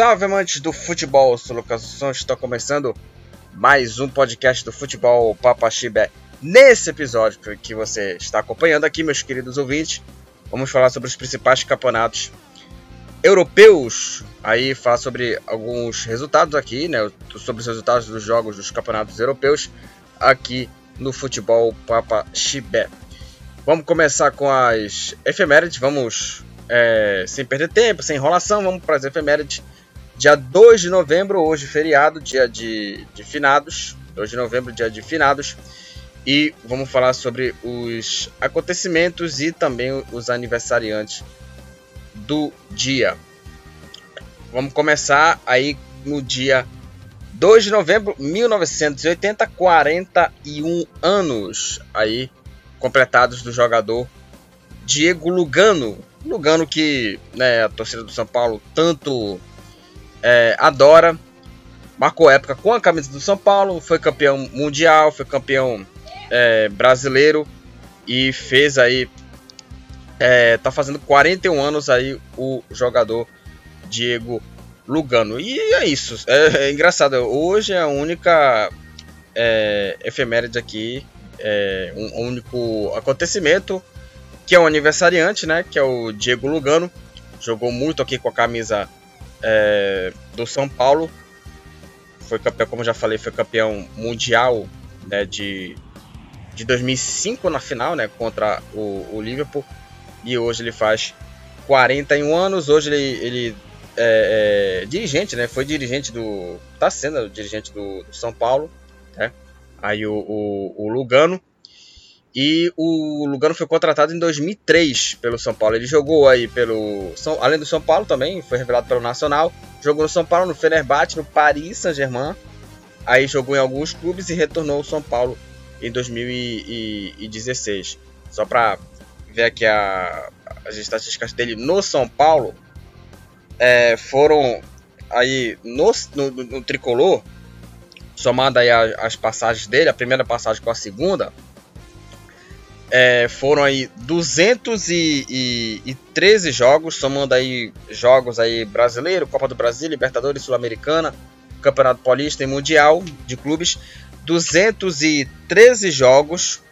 Salve amantes do futebol, sou Lucas Santos, está começando mais um podcast do futebol Papaxibé. Nesse episódio que você está acompanhando aqui, meus queridos ouvintes, vamos falar sobre os principais campeonatos europeus. Aí falar sobre alguns resultados aqui, né? Sobre os resultados dos jogos dos campeonatos europeus aqui no futebol Papaxibé. Vamos começar com as efemérides, vamos é, sem perder tempo, sem enrolação, vamos para as efemérides. Dia 2 de novembro, hoje feriado, dia de, de finados. 2 de novembro, dia de finados. E vamos falar sobre os acontecimentos e também os aniversariantes do dia. Vamos começar aí no dia 2 de novembro de 1980, 41 anos aí completados do jogador Diego Lugano, Lugano que né, a torcida do São Paulo tanto é, adora. Marcou época com a camisa do São Paulo, foi campeão mundial, foi campeão é, brasileiro e fez aí. É, tá fazendo 41 anos aí o jogador Diego Lugano. E é isso. É, é engraçado. Hoje é a única é, efeméride aqui. É, um único acontecimento que é o aniversariante, né? Que é o Diego Lugano. Jogou muito aqui com a camisa é, do São Paulo. Foi campeão, como já falei, foi campeão mundial né, de, de 2005 na final, né? Contra o, o Liverpool. E hoje ele faz 41 anos. Hoje ele, ele é, é, dirigente, né? Foi dirigente do. Tá sendo dirigente do, do São Paulo, né? Aí o, o, o Lugano. E o Lugano foi contratado em 2003 pelo São Paulo. Ele jogou aí pelo. Além do São Paulo também, foi revelado pelo Nacional. Jogou no São Paulo, no Fenerbahçe, no Paris Saint-Germain. Aí jogou em alguns clubes e retornou ao São Paulo em 2016. Só para ver aqui a, as estatísticas dele no São Paulo, é, foram aí no, no, no tricolor, somando aí as, as passagens dele, a primeira passagem com a segunda é, foram aí 213 jogos, somando aí jogos aí brasileiro, Copa do Brasil, Libertadores, Sul-Americana, Campeonato Paulista e Mundial de clubes. 213 jogos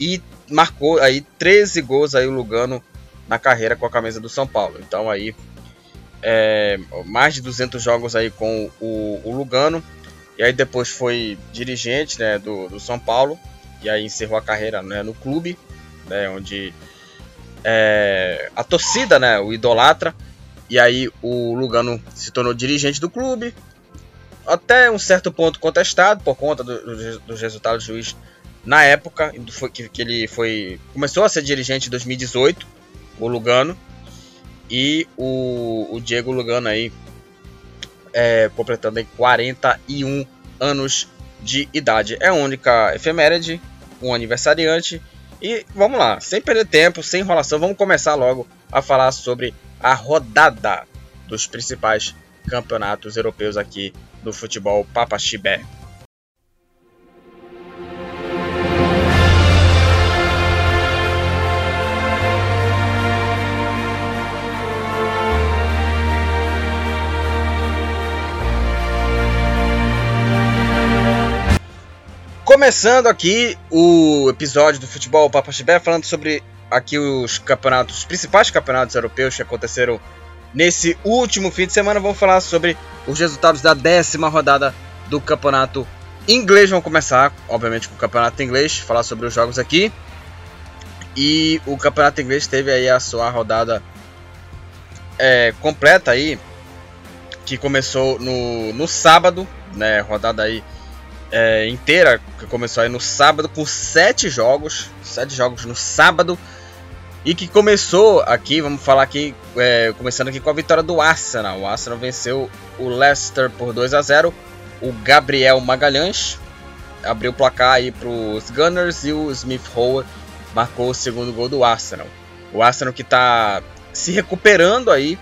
e marcou aí 13 gols aí o Lugano na carreira com a camisa do São Paulo. Então aí é, mais de 200 jogos aí com o, o Lugano. E aí depois foi dirigente né, do, do São Paulo e aí encerrou a carreira né, no clube, né, onde é, a torcida né, o idolatra. E aí o Lugano se tornou dirigente do clube, até um certo ponto contestado por conta do, do, dos resultados do juiz na época foi, que, que, ele foi começou a ser dirigente em 2018, o Lugano e o, o Diego Lugano aí é, completando aí 41 anos de idade. É a única efeméride um aniversariante. E vamos lá, sem perder tempo, sem enrolação, vamos começar logo a falar sobre a rodada dos principais campeonatos europeus aqui do futebol Papaxibé. Começando aqui o episódio do Futebol Papa Chibé, falando sobre aqui os campeonatos, os principais campeonatos europeus que aconteceram nesse último fim de semana. Vamos falar sobre os resultados da décima rodada do campeonato inglês. Vamos começar, obviamente, com o campeonato inglês, falar sobre os jogos aqui. E o campeonato inglês teve aí a sua rodada é, completa aí, que começou no, no sábado, né? Rodada aí é, inteira, que começou aí no sábado, com sete jogos. Sete jogos no sábado. E que começou aqui, vamos falar aqui, é, começando aqui com a vitória do Arsenal. O Arsenal venceu o Leicester por 2 a 0 O Gabriel Magalhães abriu o placar aí para os Gunners e o Smith Rowe marcou o segundo gol do Arsenal. O Arsenal que está se recuperando aí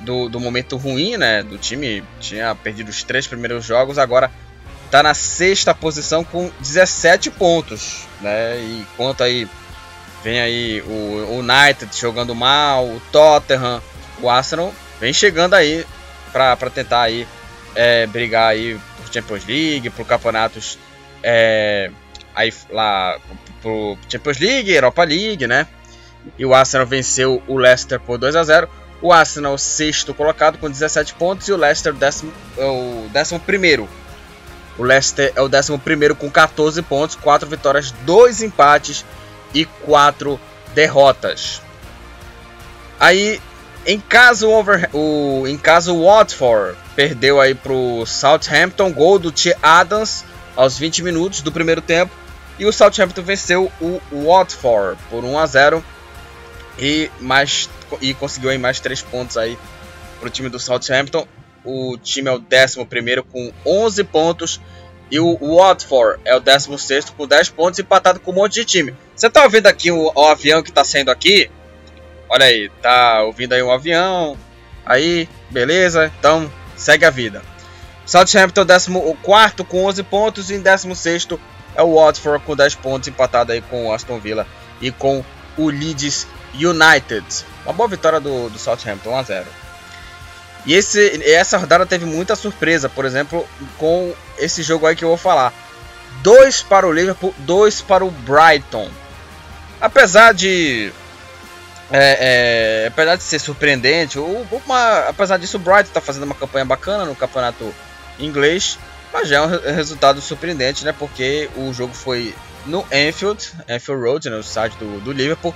do, do momento ruim, né? Do time tinha perdido os três primeiros jogos, agora tá na sexta posição com 17 pontos, né? E conta aí, vem aí o United jogando mal, o Tottenham, o Arsenal vem chegando aí para tentar aí é, brigar aí por Champions League, por campeonatos é, aí lá pro Champions League, Europa League, né? E o Arsenal venceu o Leicester por 2 a 0. O Arsenal sexto colocado com 17 pontos e o Leicester décimo, é o décimo primeiro. O Leicester é o décimo primeiro com 14 pontos, 4 vitórias, 2 empates e 4 derrotas. Aí, em caso, o, em caso o Watford perdeu aí pro Southampton, gol do T. Adams aos 20 minutos do primeiro tempo. E o Southampton venceu o Watford por 1 a 0 e mais e conseguiu aí mais 3 pontos aí pro time do Southampton. O time é o 11 com 11 pontos e o Watford é o 16 com 10 pontos, empatado com um monte de time. Você tá ouvindo aqui o, o avião que tá saindo aqui? Olha aí, tá ouvindo aí um avião. Aí, beleza? Então, segue a vida. Southampton, 14 com 11 pontos. E em 16 é o Watford com 10 pontos, empatado aí com o Aston Villa e com o Leeds United. Uma boa vitória do, do Southampton, 1 a 0. E esse, essa rodada teve muita surpresa, por exemplo, com esse jogo aí que eu vou falar. Dois para o Liverpool, dois para o Brighton. Apesar de é, é, apesar de ser surpreendente, uma, apesar disso, o Brighton está fazendo uma campanha bacana no campeonato inglês, mas já é um resultado surpreendente, né? Porque o jogo foi no Anfield, Anfield Road, né, no estádio do, do Liverpool.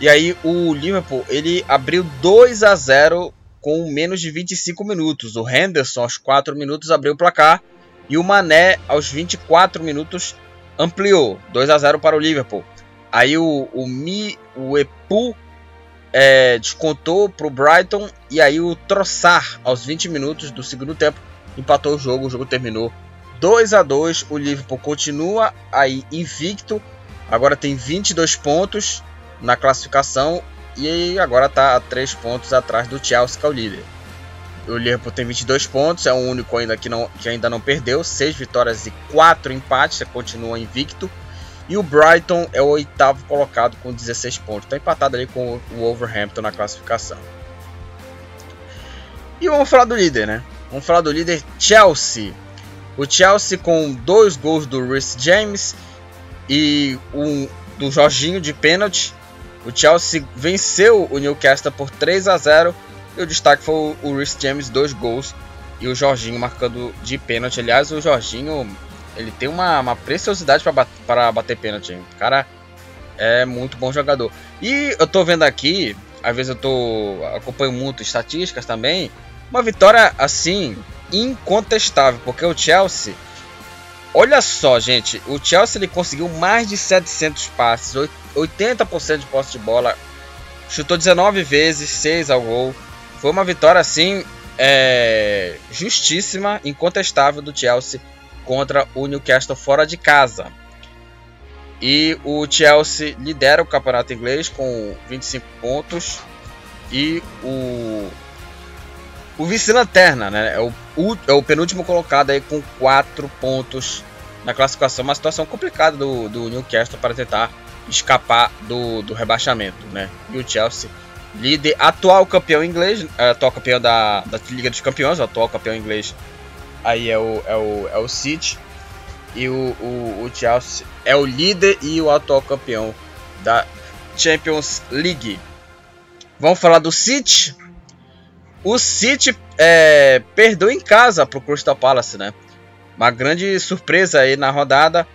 E aí o Liverpool ele abriu 2 a 0 com menos de 25 minutos. O Henderson aos 4 minutos abriu o placar e o Mané aos 24 minutos ampliou 2 a 0 para o Liverpool. Aí o, o Mi, o Epu é, descontou para o Brighton e aí o Troçar aos 20 minutos do segundo tempo empatou o jogo, o jogo terminou 2 a 2. O Liverpool continua aí invicto, agora tem 22 pontos na classificação e agora está a 3 pontos atrás do Chelsea, que é o líder. O Liverpool tem 22 pontos, é o único ainda que, não, que ainda não perdeu, 6 vitórias e 4 empates, continua invicto. E o Brighton é o oitavo colocado com 16 pontos. Está empatado ali com o Wolverhampton na classificação. E vamos falar do líder, né? Vamos falar do líder Chelsea. O Chelsea com dois gols do Rhys James e um do Jorginho de pênalti. O Chelsea venceu o Newcastle por 3 a 0 e o destaque foi o Rhys James, dois gols e o Jorginho marcando de pênalti. Aliás, o Jorginho ele tem uma, uma preciosidade para bater, bater pênalti. O cara é muito bom jogador. E eu tô vendo aqui, às vezes eu tô acompanho muito estatísticas também. Uma vitória assim incontestável, porque o Chelsea Olha só, gente, o Chelsea ele conseguiu mais de 700 passes, 80% de posse de bola, chutou 19 vezes, 6 ao gol. Foi uma vitória assim é, justíssima, incontestável do Chelsea contra o Newcastle fora de casa. E o Chelsea lidera o campeonato inglês com 25 pontos. E o, o vice-lanterna né, é, o, é o penúltimo colocado aí com 4 pontos na classificação. Uma situação complicada do, do Newcastle para tentar escapar do, do rebaixamento. Né? E o Chelsea, líder, atual campeão inglês, atual campeão da, da Liga dos Campeões, atual campeão inglês aí é o, é o, é o City. E o, o, o Chelsea é o líder e o atual campeão da Champions League. Vamos falar do City. O City é, perdeu em casa para o Crystal Palace, né? Uma grande surpresa aí na rodada.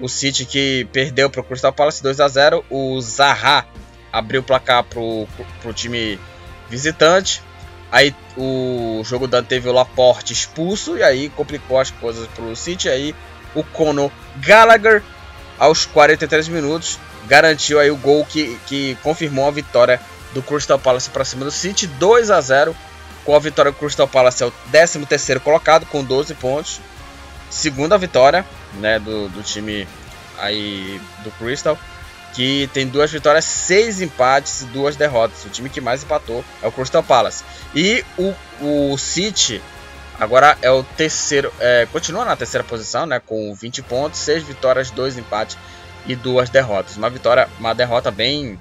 O City que perdeu para o Crystal Palace 2 a 0. O Zaha abriu o placar para o time visitante. Aí o jogo da teve o Laporte expulso e aí complicou as coisas para o City. Aí o Conor Gallagher, aos 43 minutos, garantiu aí o gol que, que confirmou a vitória do Crystal Palace para cima do City, 2 a 0. Com a vitória, o Crystal Palace é o 13 terceiro colocado com 12 pontos. Segunda vitória né, do, do time aí do Crystal que tem duas vitórias, seis empates e duas derrotas. O time que mais empatou é o Crystal Palace. E o, o City agora é o terceiro, é, continua na terceira posição, né, com 20 pontos, seis vitórias, dois empates e duas derrotas. Uma vitória, uma derrota bem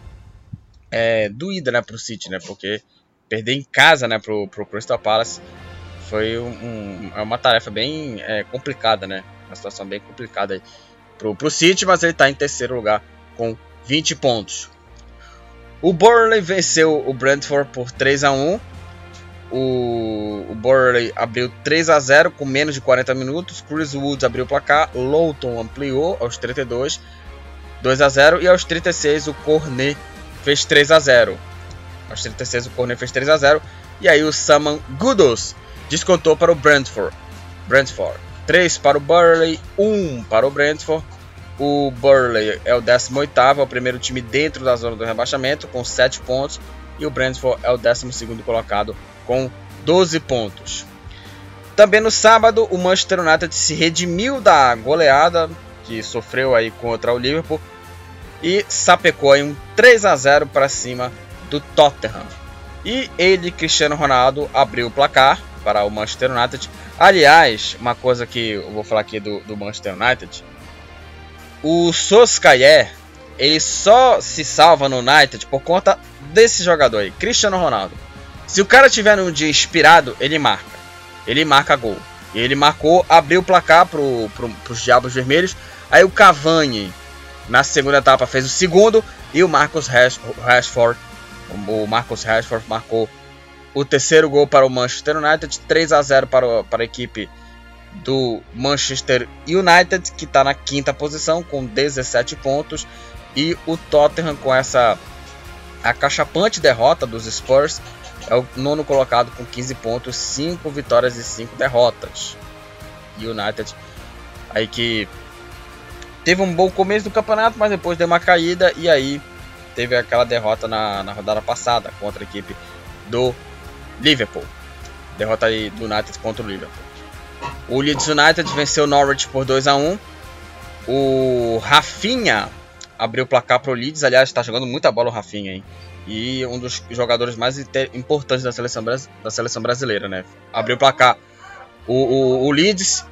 é, doída, né, para o City, né, porque perder em casa, né, pro, pro Crystal Palace foi um, um, é uma tarefa bem é, complicada, né? Uma situação bem complicada pro, pro City, mas ele está em terceiro lugar com 20 pontos. O Burnley venceu o Brentford por 3 a 1 o, o Burnley abriu 3 a 0 com menos de 40 minutos. Chris Woods abriu o placar. Loughton ampliou aos 32, 2 a 0 e aos 36 o Cornet fez 3 a 0. Aos 36 o Cornet fez 3 a 0 e aí o Saman Goodos descontou para o Brentford. Brentford. 3 para o Burley, 1 para o Brentford. O Burley é o 18º, é o primeiro time dentro da zona do rebaixamento, com 7 pontos. E o Brentford é o 12º colocado, com 12 pontos. Também no sábado, o Manchester United se redimiu da goleada que sofreu aí contra o Liverpool e sapecou aí um 3 a 0 para cima do Tottenham. E ele, Cristiano Ronaldo, abriu o placar para o Manchester United. Aliás, uma coisa que eu vou falar aqui do, do Manchester United. O Soskayer, ele só se salva no United por conta desse jogador aí, Cristiano Ronaldo. Se o cara tiver num dia inspirado, ele marca. Ele marca gol. Ele marcou, abriu o placar pro, pro, pros Diabos Vermelhos. Aí o Cavani, na segunda etapa, fez o segundo. E o Marcos Rashford, o Marcos Rashford marcou o terceiro gol para o Manchester United, 3 a 0 para, para a equipe do Manchester United, que está na quinta posição com 17 pontos, e o Tottenham com essa acachapante derrota dos Spurs é o nono colocado com 15 pontos, 5 vitórias e 5 derrotas. United aí que teve um bom começo do campeonato, mas depois deu uma caída e aí teve aquela derrota na, na rodada passada contra a equipe do Liverpool. Derrota do United contra o Liverpool. O Leeds United venceu o Norwich por 2 a 1 O Rafinha abriu o placar para o Leeds. Aliás, está jogando muita bola o Rafinha, hein? E um dos jogadores mais importantes da seleção, da seleção brasileira, né? Abriu o placar o, o, o Leeds.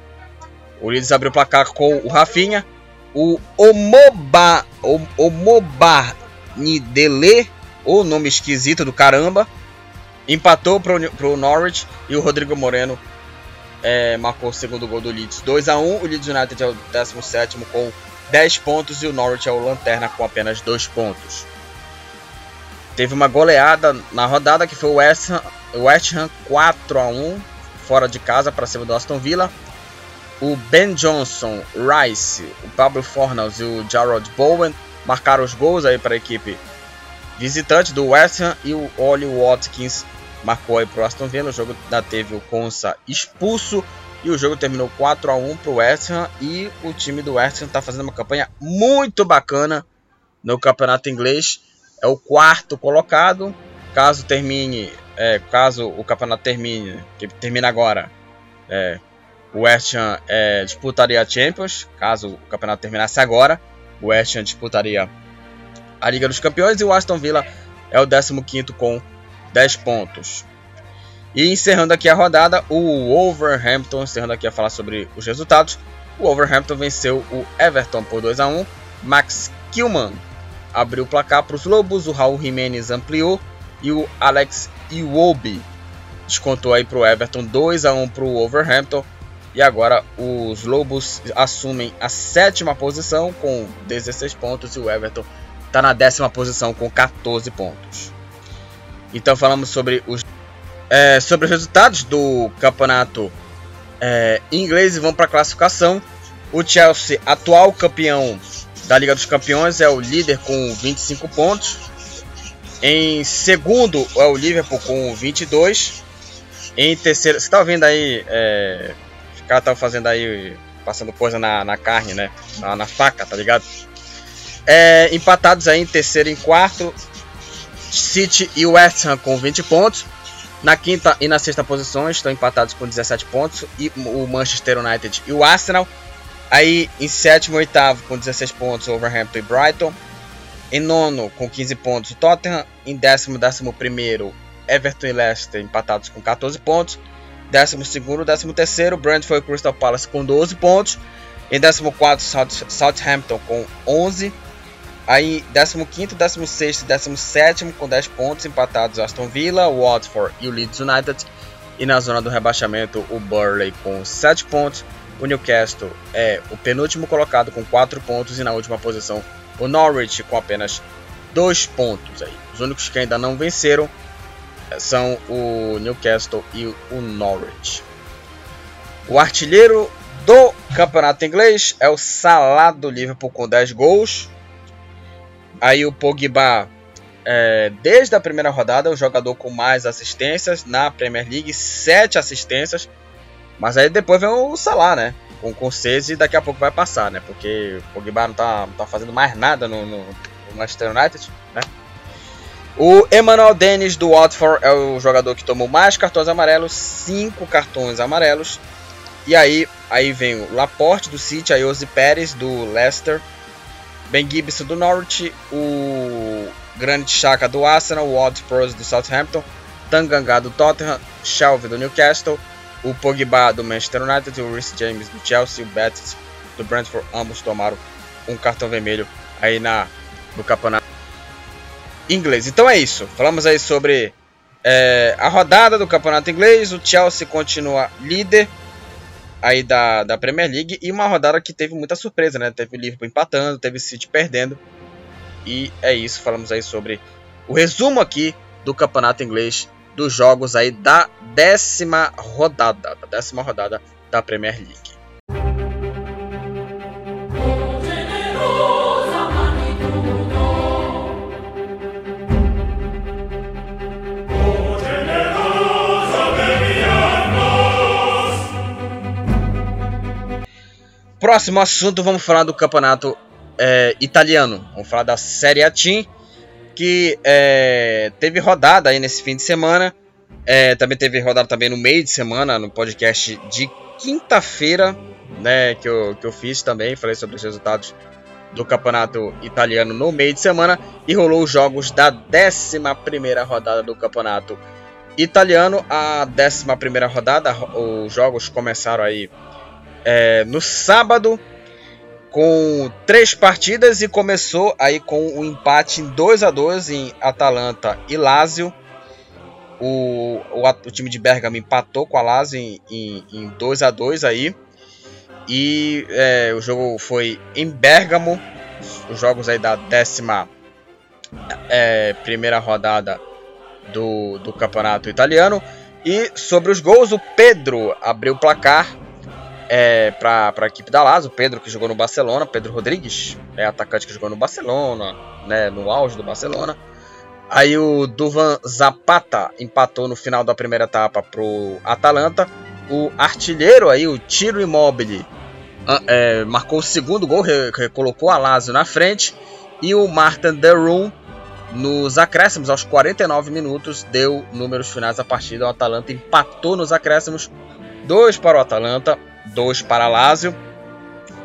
O Leeds abriu o placar com o Rafinha. O Omoba, Omoba Nidele, o nome esquisito do caramba, empatou para o Norwich e o Rodrigo Moreno é, marcou o segundo gol do Leeds 2 a 1 O Leeds United é o 17 com 10 pontos e o Norwich é o lanterna com apenas 2 pontos. Teve uma goleada na rodada que foi o West Ham, West Ham 4 a 1 fora de casa para cima do Aston Villa. O Ben Johnson, Rice, o Pablo Fornals e o Jarrod Bowen marcaram os gols aí para a equipe visitante do West Ham e o Oli Watkins marcou aí pro Aston Villa. O jogo da teve o Consa expulso e o jogo terminou 4 a 1 pro West Ham e o time do West Ham está fazendo uma campanha muito bacana no campeonato inglês. É o quarto colocado. Caso termine, é, caso o campeonato termine, que termina agora, é, o West Ham é, disputaria a Champions. Caso o campeonato terminasse agora, o West Ham disputaria a Liga dos Campeões e o Aston Villa é o 15 com 10 pontos. E encerrando aqui a rodada, o Wolverhampton, encerrando aqui a falar sobre os resultados, o Wolverhampton venceu o Everton por 2 a 1. Max Kilman abriu o placar para os Lobos, o Raul Jimenez ampliou e o Alex Iwobi descontou aí para o Everton 2 a 1 para o Wolverhampton. E agora os Lobos assumem a sétima posição com 16 pontos e o Everton está na décima posição com 14 pontos. Então falamos sobre os, é, sobre os resultados do campeonato é, inglês e vamos para a classificação. O Chelsea, atual campeão da Liga dos Campeões, é o líder com 25 pontos. Em segundo é o Liverpool com 22. Em terceiro, você tá vendo aí, é, caras estão fazendo aí, passando coisa na, na carne, né? Na, na faca, tá ligado? É, empatados aí em terceiro e em quarto, City e West Ham com 20 pontos. Na quinta e na sexta posição estão empatados com 17 pontos. E o Manchester United e o Arsenal. Aí em sétimo e oitavo com 16 pontos, Overhampton e Brighton. Em nono com 15 pontos, o Tottenham. Em décimo, décimo primeiro, Everton e Leicester empatados com 14 pontos. Décimo segundo, décimo terceiro, Brentford e Crystal Palace com 12 pontos. Em décimo quarto, Southampton com 11 Aí, 15º, 16º, 17º com 10 pontos empatados Aston Villa, Watford e o Leeds United. E na zona do rebaixamento, o Burley com 7 pontos. O Newcastle é o penúltimo colocado com 4 pontos. E na última posição, o Norwich com apenas 2 pontos. Aí. Os únicos que ainda não venceram são o Newcastle e o Norwich. O artilheiro do campeonato inglês é o Salah do Liverpool com 10 gols. Aí o Pogba, é, desde a primeira rodada, o jogador com mais assistências na Premier League, 7 assistências. Mas aí depois vem o Salah, né? Com, com 6 e daqui a pouco vai passar, né? Porque o Pogba não tá, não tá fazendo mais nada no, no, no Manchester United, né? O Emmanuel Dennis do Watford é o jogador que tomou mais cartões amarelos, 5 cartões amarelos. E aí, aí vem o Laporte do City, a Jose Pérez do Leicester, Ben Gibson do Norwich, o Granit Xhaka do Arsenal, o Ward Prowse do Southampton, Tanganga do Tottenham, Shelby do Newcastle, o Pogba do Manchester United, o Rhys James do Chelsea, o Betis do Brentford, ambos tomaram um cartão vermelho aí na no campeonato inglês. Então é isso. Falamos aí sobre é, a rodada do campeonato inglês. O Chelsea continua líder aí da, da Premier League e uma rodada que teve muita surpresa, né? Teve o Liverpool empatando, teve o City perdendo. E é isso, falamos aí sobre o resumo aqui do campeonato inglês dos jogos aí da décima rodada, da décima rodada da Premier League. Próximo assunto, vamos falar do campeonato é, italiano. Vamos falar da Série A Team, que é, teve rodada aí nesse fim de semana. É, também teve rodada também no meio de semana, no podcast de quinta-feira, né, que eu, que eu fiz também. Falei sobre os resultados do campeonato italiano no meio de semana. E rolou os jogos da 11 rodada do campeonato italiano. A 11 rodada, os jogos começaram aí é, no sábado com três partidas e começou aí com um empate em 2 a 2 em Atalanta e Lazio. O, o, o, time de Bergamo empatou com a Lazio em, em, em 2 a 2 aí. E é, o jogo foi em Bergamo. Os jogos aí da décima é, primeira rodada do, do campeonato italiano. E sobre os gols, o Pedro abriu o placar é, para a equipe da Lazio, Pedro que jogou no Barcelona, Pedro Rodrigues, é atacante que jogou no Barcelona, né, no auge do Barcelona. Aí o Duvan Zapata empatou no final da primeira etapa pro Atalanta. O artilheiro aí, o Tiro Immobile, ah, é, marcou o segundo gol, recolocou a Lazio na frente. E o Martin Derum, nos acréscimos, aos 49 minutos, deu números finais da partida. O Atalanta empatou nos acréscimos, 2 para o Atalanta, 2 para Lazio.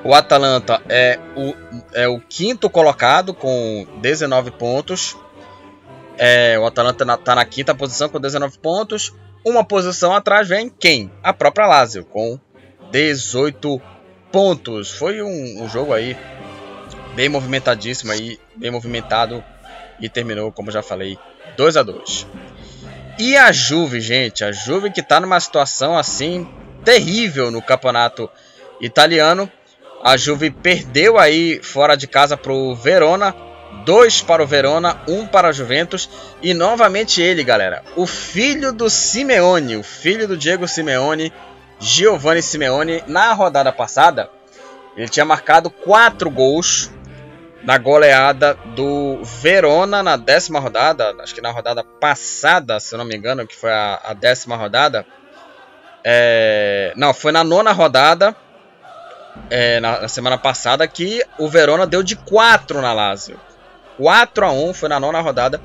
O Atalanta é o, é o quinto colocado com 19 pontos. É, o Atalanta está na, tá na quinta posição com 19 pontos. Uma posição atrás vem quem? A própria Lazio com 18 pontos. Foi um, um jogo aí bem movimentadíssimo aí, bem movimentado e terminou, como já falei, 2 a 2. E a Juve, gente, a Juve que está numa situação assim terrível no campeonato italiano. A Juve perdeu aí fora de casa para o Verona. Dois para o Verona, um para a Juventus. E novamente ele, galera. O filho do Simeone, o filho do Diego Simeone, Giovanni Simeone, na rodada passada, ele tinha marcado quatro gols na goleada do Verona na décima rodada. Acho que na rodada passada, se não me engano, que foi a, a décima rodada. É, não, foi na nona rodada, é, na, na, semana passada, que o Verona deu de 4 na Lazio. 4 a 1 foi na nona rodada.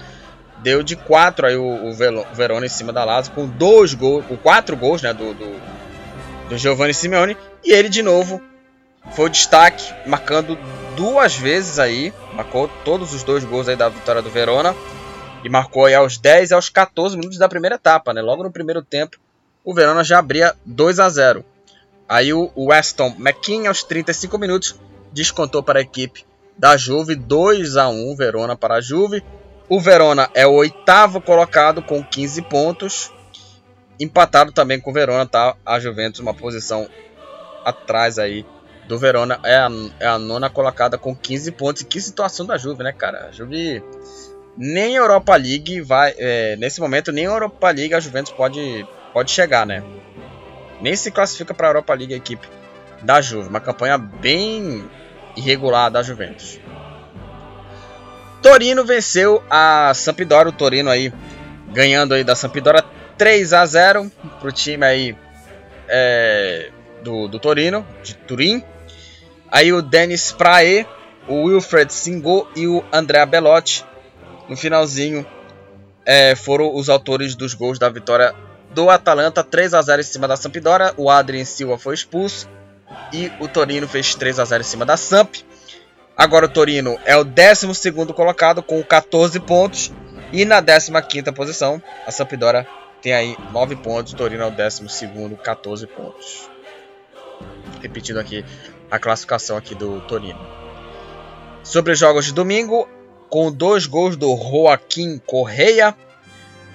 Deu de 4 aí o, o Verona em cima da Lazio, com dois gols, com 4 gols né, do, do, do Giovanni Simeone. E ele de novo foi o destaque, marcando duas vezes aí. Marcou todos os dois gols aí da vitória do Verona. E marcou aí aos 10 e aos 14 minutos da primeira etapa, né? Logo no primeiro tempo o Verona já abria 2 a 0. Aí o Weston McKean, aos 35 minutos, descontou para a equipe da Juve 2 a 1 Verona para a Juve. O Verona é o oitavo colocado com 15 pontos. empatado também com o Verona, tá? A Juventus uma posição atrás aí do Verona. É a, é a nona colocada com 15 pontos. E que situação da Juve, né, cara? A Juve nem Europa League vai. É, nesse momento, nem Europa League a Juventus pode, pode chegar, né? Nem se classifica para a Europa League a equipe da Juve. Uma campanha bem irregular da Juventus. Torino venceu a Sampdoria. O Torino aí ganhando aí da Sampdoria 3 a 0 para o time aí é, do, do Torino, de Turim. Aí o Denis Prae, o Wilfred Singo e o Andrea Belotti no finalzinho é, foram os autores dos gols da vitória do Atalanta, 3 a 0 em cima da Sampdoria. O Adrien Silva foi expulso e o Torino fez 3 a 0 em cima da Samp. Agora o Torino é o 12 colocado com 14 pontos e na 15 posição a Sampdoria tem aí 9 pontos, o Torino é o 12 14 pontos. Repetindo aqui a classificação aqui do Torino. Sobre os jogos de domingo, com dois gols do Joaquim Correia,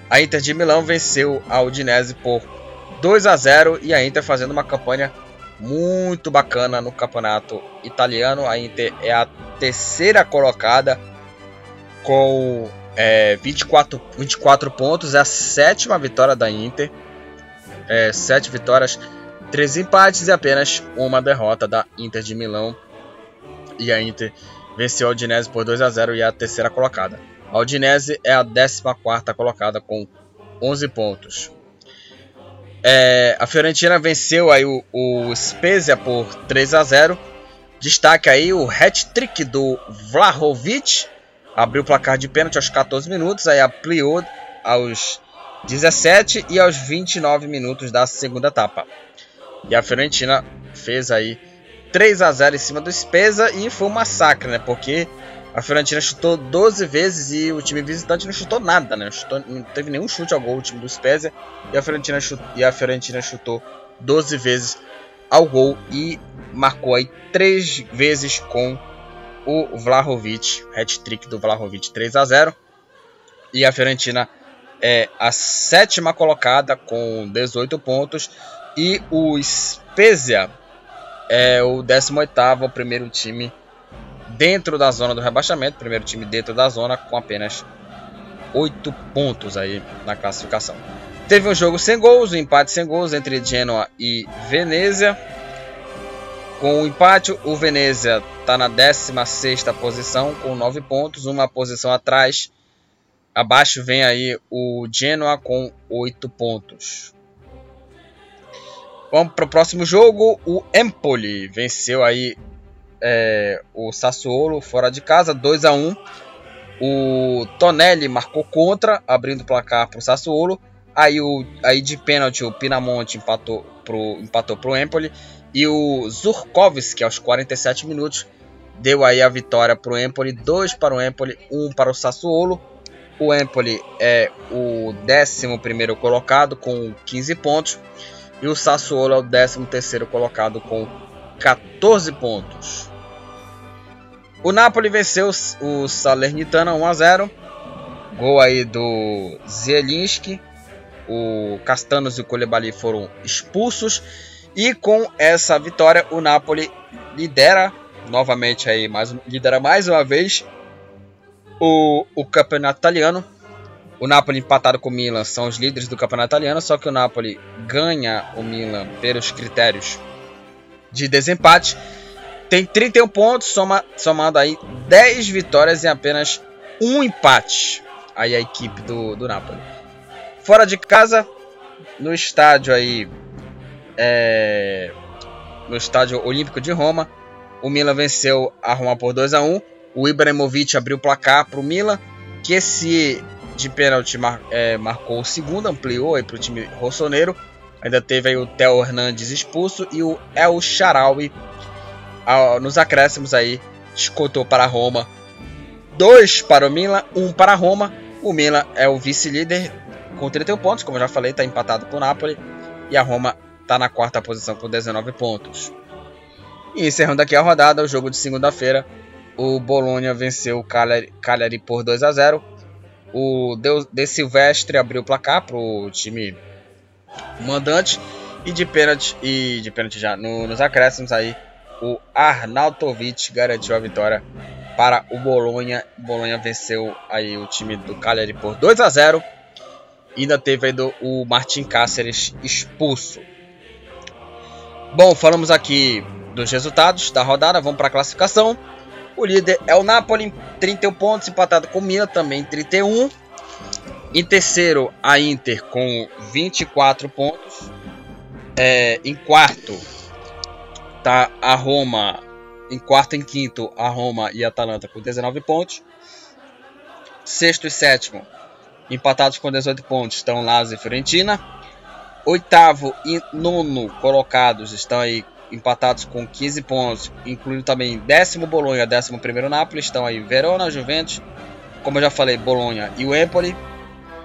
a Inter de Milão venceu a Udinese por 2 a 0 e a Inter fazendo uma campanha muito bacana no campeonato italiano. A Inter é a terceira colocada com é, 24, 24 pontos, é a sétima vitória da Inter. É, sete vitórias, três empates e apenas uma derrota da Inter de Milão. E a Inter venceu a Udinese por 2 a 0 e é a terceira colocada. A Udinese é a 14 colocada com 11 pontos. É, a Fiorentina venceu aí o, o Spezia por 3 a 0. Destaque aí o hat-trick do Vlahovic. Abriu o placar de pênalti aos 14 minutos, aí ampliou aos 17 e aos 29 minutos da segunda etapa. E a Fiorentina fez aí 3 a 0 em cima do Spezia e foi um massacre, né? Porque a Fiorentina chutou 12 vezes e o time visitante não chutou nada, né? Chutou, não teve nenhum chute ao gol o time do Spezia e a Fiorentina chutou, e a Fiorentina chutou 12 vezes ao gol e marcou aí 3 vezes com o Vlahovic, hat-trick do Vlahovic 3 a 0. E a Fiorentina é a sétima colocada com 18 pontos e o Spezia é o 18º, o primeiro time dentro da zona do rebaixamento, primeiro time dentro da zona com apenas 8 pontos aí na classificação. Teve um jogo sem gols, um empate sem gols entre Genoa e Venezia. Com o empate, o Venezia está na 16 posição com 9 pontos, uma posição atrás. Abaixo vem aí o Genoa com 8 pontos. Vamos para o próximo jogo. O Empoli venceu aí é, o Sassuolo fora de casa, 2 a 1 O Tonelli marcou contra, abrindo o placar para o Sassuolo. Aí, o, aí de pênalti o Pinamonte empatou pro, empatou pro Empoli. E o Zurkovski, aos 47 minutos, deu aí a vitória para o Empoli. 2 para o Empoli, 1 um para o Sassuolo. O Empoli é o 11 colocado com 15 pontos. E o Sassuolo é o 13 colocado com 14 pontos. O Napoli venceu o Salernitana 1 a 0. Gol aí do Zielinski. O Castanos e o Colebali foram expulsos. E com essa vitória, o Napoli lidera novamente aí, mais, lidera mais uma vez o, o campeonato italiano o Napoli empatado com o Milan são os líderes do campeonato italiano, só que o Napoli ganha o Milan pelos critérios de desempate. Tem 31 pontos, soma, somando aí 10 vitórias e apenas um empate. Aí a equipe do, do Napoli. Fora de casa, no estádio aí. É, no estádio Olímpico de Roma, o Milan venceu a Roma por 2 a 1 O Ibrahimovic abriu o placar para o Milan, que esse de pênalti mar, é, marcou o segundo, ampliou para o time rossoneiro. Ainda teve aí o Theo Hernandes expulso e o El Charaui nos acréscimos aí escotou para a Roma. Dois para o Milan, um para a Roma. O Milan é o vice-líder com 31 pontos, como eu já falei, está empatado com o Napoli. E a Roma está na quarta posição com 19 pontos. E encerrando aqui a rodada, o jogo de segunda-feira, o Bologna venceu o Cagliari, Cagliari por 2 a 0 o De Silvestre abriu o placar para o time mandante. E de pênalti, e de pênalti já no, nos acréscimos aí, o Arnautovic garantiu a vitória para o Bolonha. Bolonha venceu aí o time do Cagliari por 2 a 0. E ainda teve aí do, o Martin Cáceres expulso. Bom, falamos aqui dos resultados da rodada, vamos para a classificação. O líder é o Napoli, 31 pontos, empatado com o Milan, também 31. Em terceiro, a Inter com 24 pontos. É, em quarto, tá a Roma. Em quarto e quinto, a Roma e a Atalanta com 19 pontos. Sexto e sétimo, empatados com 18 pontos, estão Lazio e Fiorentina. Oitavo e nono colocados estão aí empatados com 15 pontos, incluindo também décimo Bolonha, décimo primeiro Napoli, estão aí Verona, Juventus, como eu já falei, Bolonha e o Empoli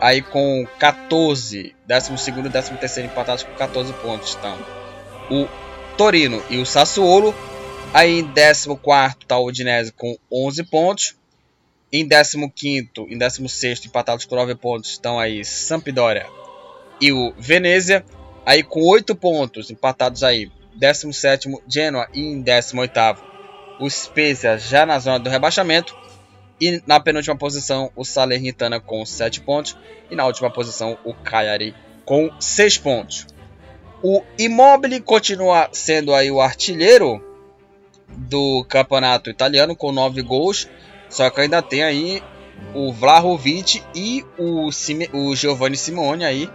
aí com 14, 12 e 13 terceiro empatados com 14 pontos estão o Torino e o Sassuolo. Aí em 14 está o Udinese com 11 pontos. Em 15 em 16 empatados com 9 pontos estão aí Sampdoria e o Venezia. Aí com 8 pontos empatados aí 17 Genoa e em 18 o Spezia já na zona do rebaixamento. E na penúltima posição, o Salernitana com 7 pontos. E na última posição, o Cagliari com 6 pontos. O Immobile continua sendo aí o artilheiro do campeonato italiano com 9 gols. Só que ainda tem aí o Vlahovic e o, Sime, o Giovanni Simone aí,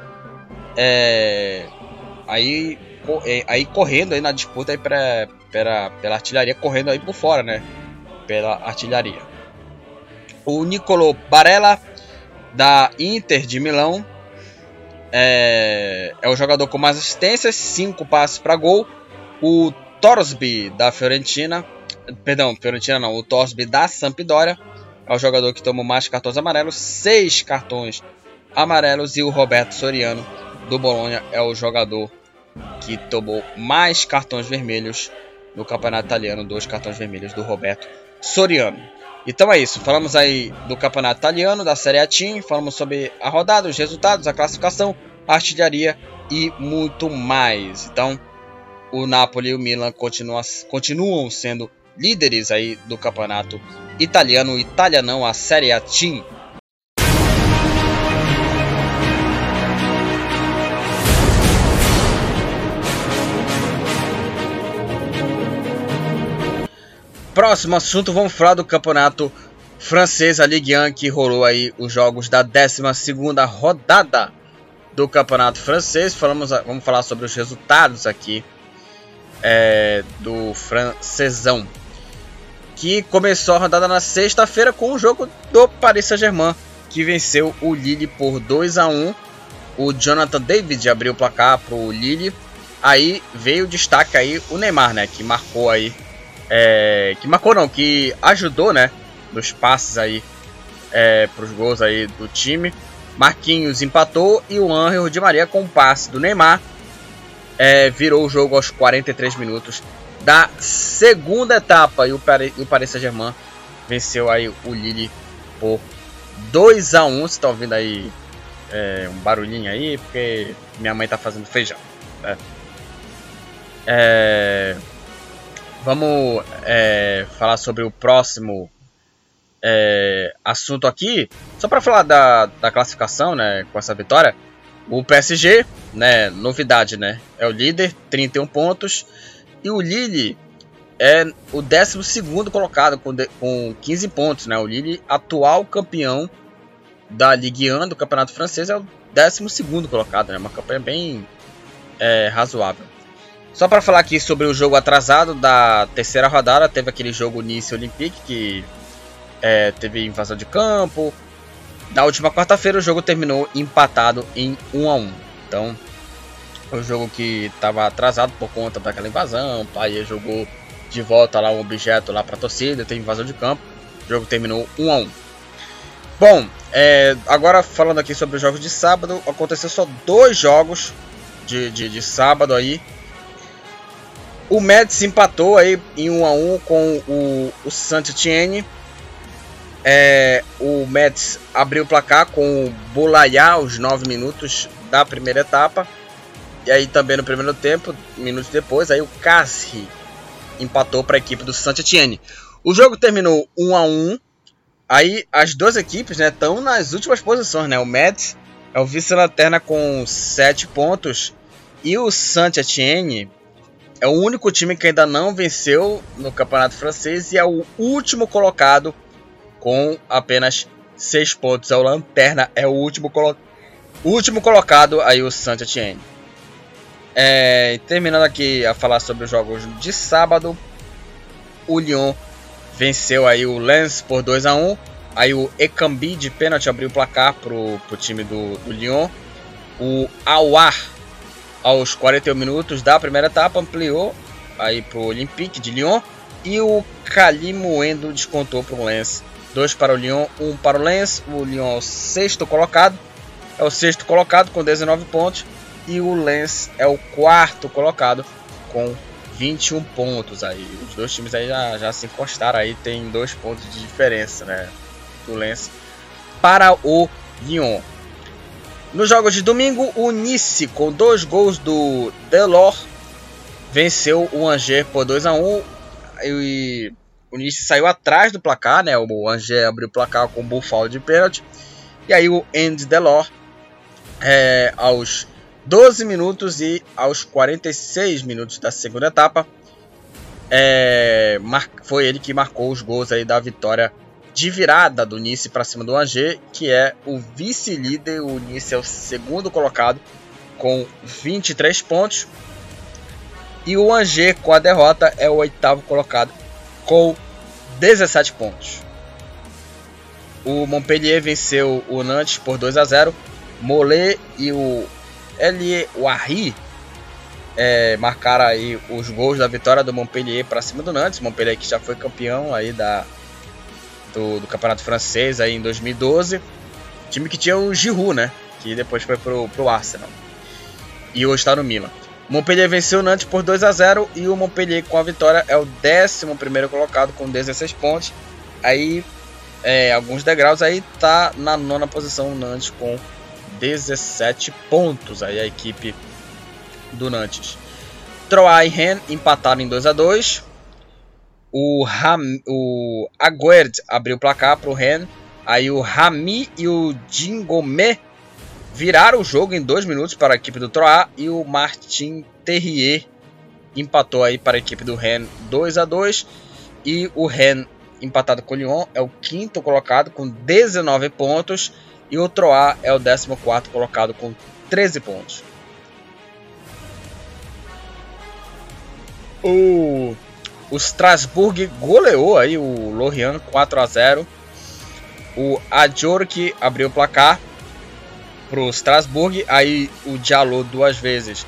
é, aí, é, aí correndo aí na disputa aí pra, pela, pela artilharia, correndo aí por fora, né? Pela artilharia o Nicolo Barella, da Inter de Milão. É, é o jogador com mais assistências, 5 passes para gol. O Torsby, da Fiorentina. Perdão, Fiorentina não, o Torsby da Sampdoria. É o jogador que tomou mais cartões amarelos, 6 cartões amarelos. E o Roberto Soriano, do Bolonha, é o jogador que tomou mais cartões vermelhos no campeonato italiano. Dois cartões vermelhos do Roberto Soriano. Então é isso, falamos aí do campeonato italiano, da Série A Team, falamos sobre a rodada, os resultados, a classificação, a artilharia e muito mais. Então, o Napoli e o Milan continuam, continuam sendo líderes aí do campeonato italiano, italianão, a Série A Team. Próximo assunto, vamos falar do campeonato francês, a Ligue 1, que rolou aí os jogos da 12 rodada do campeonato francês. Falamos, vamos falar sobre os resultados aqui é, do francesão. Que começou a rodada na sexta-feira com o jogo do Paris Saint-Germain, que venceu o Lille por 2 a 1 O Jonathan David abriu o placar para o Lille. Aí veio o destaque aí o Neymar, né, que marcou aí é, que marcou não, que ajudou, né, nos passes aí é, para os gols aí do time. Marquinhos empatou e o Angel de Maria com o passe do Neymar é, virou o jogo aos 43 minutos da segunda etapa e o, Paris, o Paris Saint-Germain venceu aí o Lille por 2 a 1 Você está ouvindo aí é, um barulhinho aí porque minha mãe está fazendo feijão. Né? É, vamos é, falar sobre o próximo é, assunto aqui. Só para falar da, da classificação, né, com essa vitória. O PSG, né, novidade, né, é o líder, 31 pontos. E o Lille é o 12 colocado com, de, com 15 pontos, né? O Lille, atual campeão da Ligue 1 do Campeonato Francês, é o 12 colocado, né? Uma campanha bem é, razoável. Só para falar aqui sobre o jogo atrasado da terceira rodada, teve aquele jogo Nice Olympique que é, teve invasão de campo. Na última quarta-feira o jogo terminou empatado em 1 a 1. Então, o jogo que estava atrasado por conta daquela invasão, o Bahia jogou de volta lá um objeto lá para torcida, teve invasão de campo. O jogo terminou 1 a 1. Bom, é, agora falando aqui sobre os jogos de sábado, aconteceu só dois jogos de, de, de sábado aí. O Mets empatou aí em 1 a 1 com o, o Saint-Etienne. É, o Mets abriu o placar com o Bolayá aos 9 minutos da primeira etapa. E aí também no primeiro tempo, minutos depois, aí o Casri empatou para a equipe do Saint-Étienne. O jogo terminou 1 a 1. Aí as duas equipes, né, estão nas últimas posições, né? O Metz é o vice-lanterna com 7 pontos e o Saint-Étienne é o único time que ainda não venceu no Campeonato Francês e é o último colocado com apenas 6 pontos. É o Lanterna, é o último, colo último colocado aí o Saint-Étienne. É, terminando aqui a falar sobre os jogos de sábado, o Lyon venceu aí o Lens por 2 a 1 Aí o Ekambi de pênalti abriu o placar pro, pro time do, do Lyon. O Awar, aos 41 minutos da primeira etapa, ampliou aí pro Olympique de Lyon. E o Kalimoendo descontou para o Lens. Dois para o Lyon, um para o Lens. O Lyon é o sexto colocado. É o sexto colocado com 19 pontos. E o Lens é o quarto colocado com 21 pontos aí. Os dois times aí já, já se encostaram aí, tem dois pontos de diferença, né? do Lens para o Lyon. Nos jogos de domingo, o Nice, com dois gols do Delors, venceu o Angers por 2 a 1 e o Nice saiu atrás do placar, né? O Angers abriu o placar com Buffalo de pênalti. E aí o Andy Delors, é, aos 12 minutos e aos 46 minutos da segunda etapa, é, foi ele que marcou os gols aí da vitória de virada do Nice para cima do Angers, que é o vice-líder. O Nice é o segundo colocado com 23 pontos. E o Angers, com a derrota, é o oitavo colocado com 17 pontos. O Montpellier venceu o Nantes por 2 a 0. Mollet e o Elie Warri é, marcaram aí os gols da vitória do Montpellier para cima do Nantes. Montpellier que já foi campeão aí da do, do Campeonato Francês aí em 2012. Time que tinha o Giroud, né? Que depois foi pro, pro Arsenal. E hoje está no Milan. Montpellier venceu o Nantes por 2 a 0 e o Montpellier com a vitória é o 11 colocado com 16 pontos. Aí, é, alguns degraus, aí tá na nona posição o Nantes com 17 pontos. Aí a equipe do Nantes. Troyes e Rennes empataram em 2 a 2 o, Ram, o Aguerd abriu o placar para o Ren. Aí o Rami e o Dingomé viraram o jogo em dois minutos para a equipe do Troá. E o Martin Terrier empatou aí para a equipe do Ren 2 a 2 E o Ren empatado com o Lyon é o quinto colocado com 19 pontos. E o Troá é o 14 colocado com 13 pontos. O o Strasbourg goleou aí o Lorient 4 a 0. O Ajork abriu o placar para o Strasbourg. Aí o Diallo duas vezes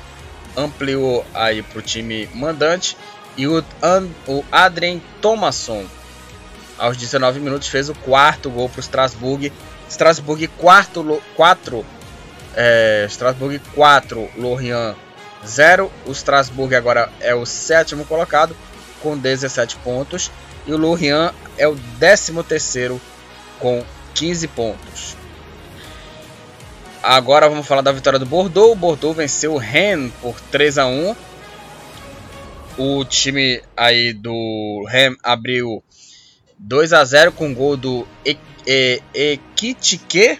ampliou aí para o time mandante. E o, o Adrien Thomasson, aos 19 minutos, fez o quarto gol para o Strasbourg. Strasbourg 4, 4 é, Strasbourg 4, Lorient 0. O Strasbourg agora é o sétimo colocado com 17 pontos e o Lorient é o 13º com 15 pontos. Agora vamos falar da vitória do Bordeaux. O Bordeaux venceu o Rennes por 3 a 1. O time aí do Rennes abriu 2 a 0 com gol do Ekitike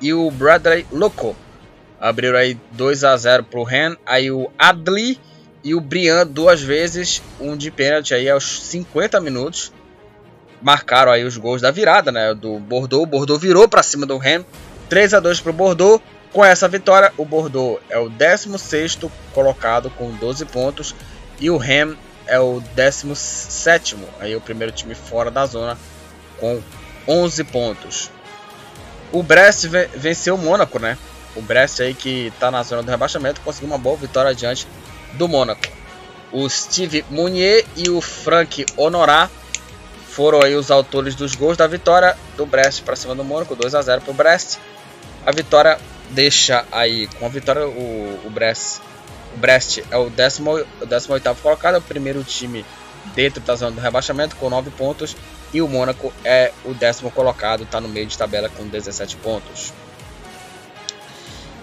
e o Bradley Loco. Abriram aí 2 a 0 para o Rennes. Aí o Adli e o Brian duas vezes, um de pênalti aí aos 50 minutos. Marcaram aí os gols da virada, né, do Bordeaux. O Bordeaux virou para cima do Rennes, 3 a 2 para o Bordeaux. Com essa vitória, o Bordeaux é o 16º colocado com 12 pontos e o Rennes é o 17º, aí o primeiro time fora da zona com 11 pontos. O Brest venceu o Mônaco, né? O Brest aí que está na zona do rebaixamento conseguiu uma boa vitória diante do Mônaco. O Steve Munier e o Frank Honorat foram aí os autores dos gols da vitória do Brest para cima do Mônaco, 2 a 0 para o Brest. A vitória deixa aí, com a vitória, o, o Brest o Brest é o 18 colocado, é o primeiro time dentro da zona do rebaixamento com 9 pontos. E o Mônaco é o décimo colocado, está no meio de tabela com 17 pontos.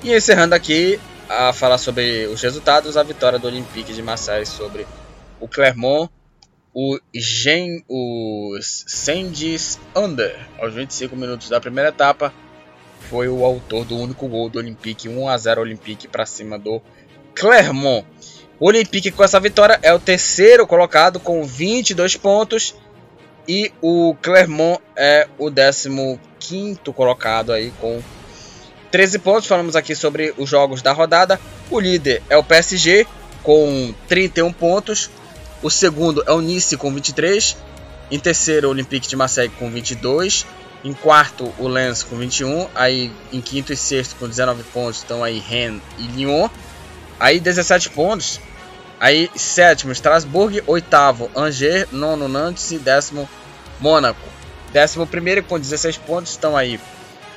E encerrando aqui a falar sobre os resultados, a vitória do Olympique de Marseille sobre o Clermont, o Gen, os Sendis Under, aos 25 minutos da primeira etapa, foi o autor do único gol do Olympique, 1 a 0 Olympique para cima do Clermont. O Olympique com essa vitória é o terceiro colocado com 22 pontos e o Clermont é o 15 colocado aí com 13 pontos. Falamos aqui sobre os jogos da rodada. O líder é o PSG com 31 pontos. O segundo é o Nice com 23. Em terceiro, o Olympique de Marseille com 22. Em quarto, o Lens com 21. Aí em quinto e sexto com 19 pontos estão aí Rennes e Lyon. Aí 17 pontos. Aí sétimo, Strasbourg. Oitavo, Angers. Nono, Nantes. E décimo, Mônaco. Décimo primeiro com 16 pontos estão aí.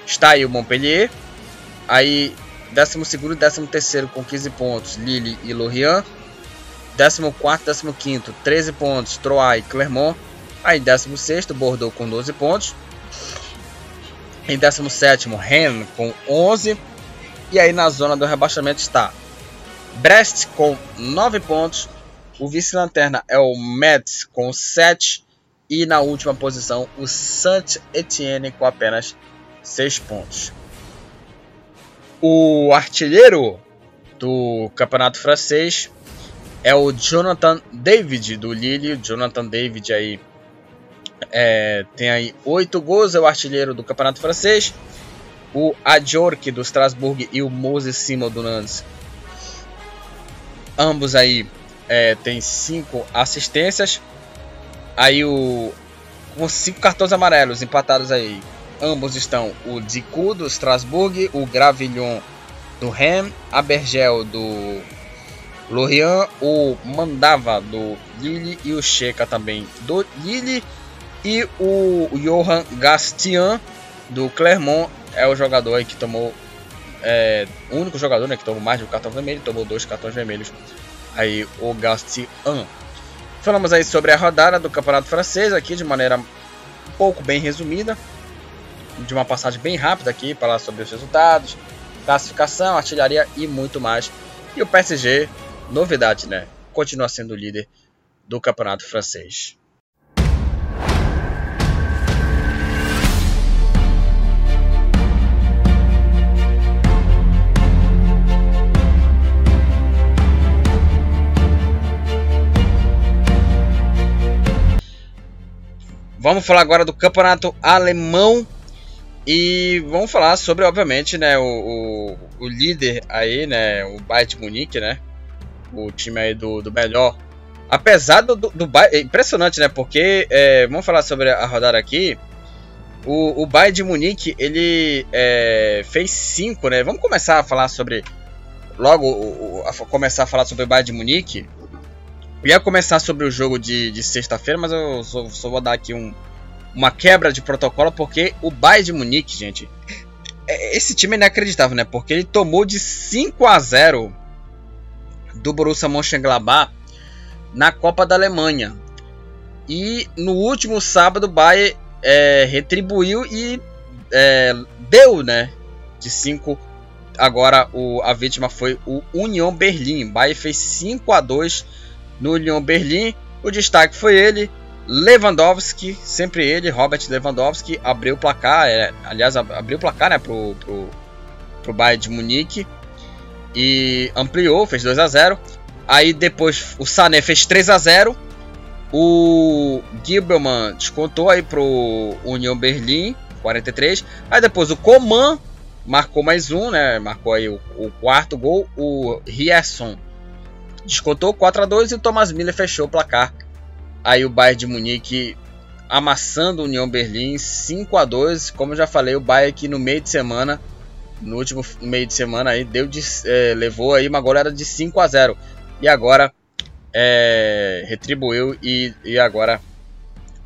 Está aí o Montpellier. Aí décimo segundo e décimo terceiro com 15 pontos, Lille e Lorient. Décimo quarto, décimo quinto, 13 pontos, Troyes e Clermont. Aí décimo sexto, Bordeaux com 12 pontos. Em décimo sétimo, Rennes com 11. E aí na zona do rebaixamento está Brest com 9 pontos. O vice-lanterna é o Metz com 7. E na última posição, o Saint-Etienne com apenas 6 pontos. O artilheiro do campeonato francês é o Jonathan David do Lille. Jonathan David aí é, tem aí 8 gols, é o artilheiro do campeonato francês. O Adjork do Strasbourg e o Moses Simon do Nantes. Ambos aí é, tem 5 assistências. Aí o com 5 cartões amarelos empatados aí Ambos estão o Dicu do Strasbourg, o Gravillon do Rennes, a Bergel do Lorient, o Mandava do Lille e o Checa também do Lille. E o Johan Gastian do Clermont é o jogador que tomou. É, o único jogador né, que tomou mais de um cartão vermelho, tomou dois cartões vermelhos. Aí o Gastian. Falamos aí sobre a rodada do Campeonato Francês aqui de maneira pouco bem resumida de uma passagem bem rápida aqui, falar sobre os resultados, classificação, artilharia e muito mais. E o PSG, novidade, né? Continua sendo o líder do campeonato francês. Vamos falar agora do campeonato alemão e vamos falar sobre, obviamente, né, o, o, o líder aí, né, o Bayern Munique, né, o time aí do, do melhor. Apesar do, do, Bayern, é impressionante, né, porque, é, vamos falar sobre a rodada aqui, o, o Bayern de Munique, ele é, fez 5, né, vamos começar a falar sobre, logo, a, começar a falar sobre o Bayern de Munique. Eu ia começar sobre o jogo de, de sexta-feira, mas eu só, só vou dar aqui um, uma quebra de protocolo, porque o Bayern de Munique, gente, é, esse time é inacreditável, né? Porque ele tomou de 5 a 0 do Borussia Mönchengladbach na Copa da Alemanha. E no último sábado o Bayern é, retribuiu e é, deu, né? De 5 agora o, a vítima foi o Union Berlim. O Bayern fez 5 a 2 no Union Berlim. O destaque foi ele, Lewandowski, sempre ele, Robert Lewandowski, abriu o placar, é, aliás, abriu o placar né, pro, pro, pro Bayern de Munique e ampliou, fez 2 a 0 Aí depois o Sané fez 3 a 0 o Gilberman descontou aí pro União Berlim, 43. Aí depois o Coman marcou mais um, né? Marcou aí o, o quarto gol. O Rierson descontou 4 a 2 e o Thomas Miller fechou o placar Aí o Bayern de Munique amassando o União Berlim 5 a 2 Como eu já falei, o Bayern aqui no meio de semana, no último meio de semana aí, deu de, é, levou aí uma goleada de 5 a 0 E agora é, retribuiu e, e agora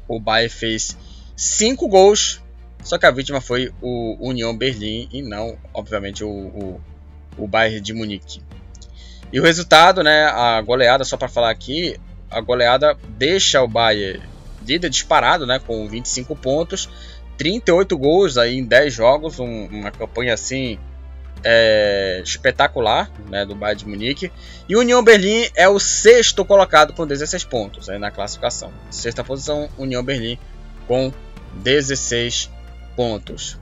o Bayern fez 5 gols. Só que a vítima foi o União Berlim e não, obviamente, o, o, o Bayern de Munique. E o resultado, né, a goleada, só para falar aqui, a goleada deixa o Bayern líder disparado, né, com 25 pontos, 38 gols aí em 10 jogos, um, uma campanha assim é, espetacular né, do Bayern de Munique. E União Berlim é o sexto colocado com 16 pontos aí na classificação. Sexta posição, União Berlim com 16 pontos.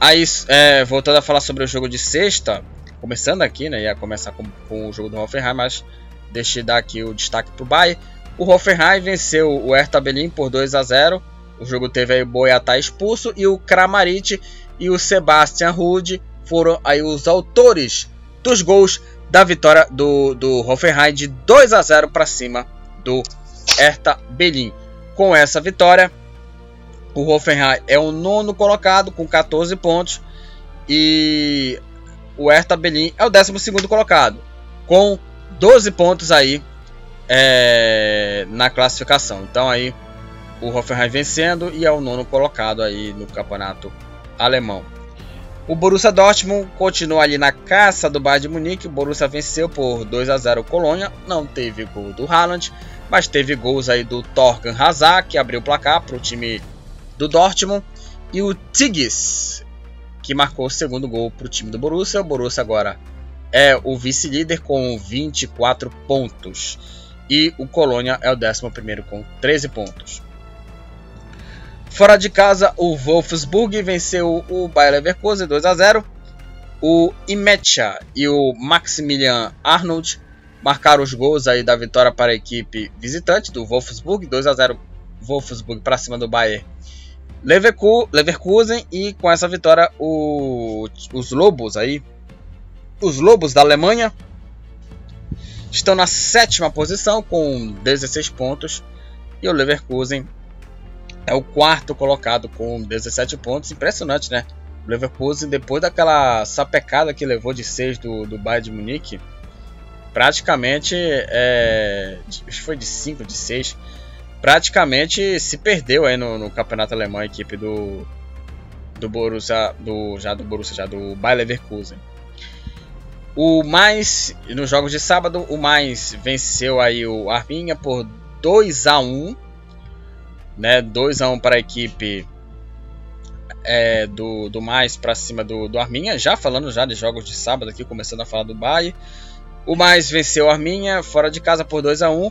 Aí, é, voltando a falar sobre o jogo de sexta, começando aqui, né, ia começar com, com o jogo do Hoffenheim, mas deixei dar aqui o destaque para o Bayern. O Hoffenheim venceu o Hertha Berlim por 2 a 0. O jogo teve aí o Boiatá expulso e o Kramaric e o Sebastian Rude foram aí os autores dos gols da vitória do, do Hoffenheim de 2 a 0 para cima do Hertha Berlim. Com essa vitória, o Hoffenheim é o nono colocado com 14 pontos e o Hertha Berlim é o décimo segundo colocado com 12 pontos aí é, na classificação. Então aí o Hoffenheim vencendo e é o nono colocado aí no campeonato alemão. O Borussia Dortmund continua ali na caça do Bayern de Munique. O Borussia venceu por 2 a 0 o Colônia. Não teve gol do Haaland, mas teve gols aí do Torgan Hazard, que abriu o placar para o time do Dortmund. E o Tigges, que marcou o segundo gol para o time do Borussia. O Borussia agora é o vice-líder com 24 pontos. E o Colônia é o 11 com 13 pontos. Fora de casa, o Wolfsburg venceu o Bayer Leverkusen 2 a 0. O Imecha e o Maximilian Arnold marcaram os gols aí da vitória para a equipe visitante do Wolfsburg 2 a 0 Wolfsburg para cima do Bayer Leverkusen e com essa vitória o, os Lobos aí os Lobos da Alemanha estão na sétima posição com 16 pontos e o Leverkusen é o quarto colocado com 17 pontos. Impressionante, né? O Leverkusen, depois daquela sapecada que levou de 6 do, do Bayern de Munique, praticamente, é, foi de 5, de 6, praticamente se perdeu aí no, no, campeonato alemão, a equipe do, do Borussia, do, já do Borussia, já do Bayer Leverkusen. O mais, nos jogos de sábado, o mais venceu aí o Arminha por 2 a 1 né? 2 a 1 para a equipe é, do, do mais para cima do, do Arminha. Já falando já de jogos de sábado aqui, começando a falar do Bayern. O mais venceu o Arminha fora de casa por 2 a 1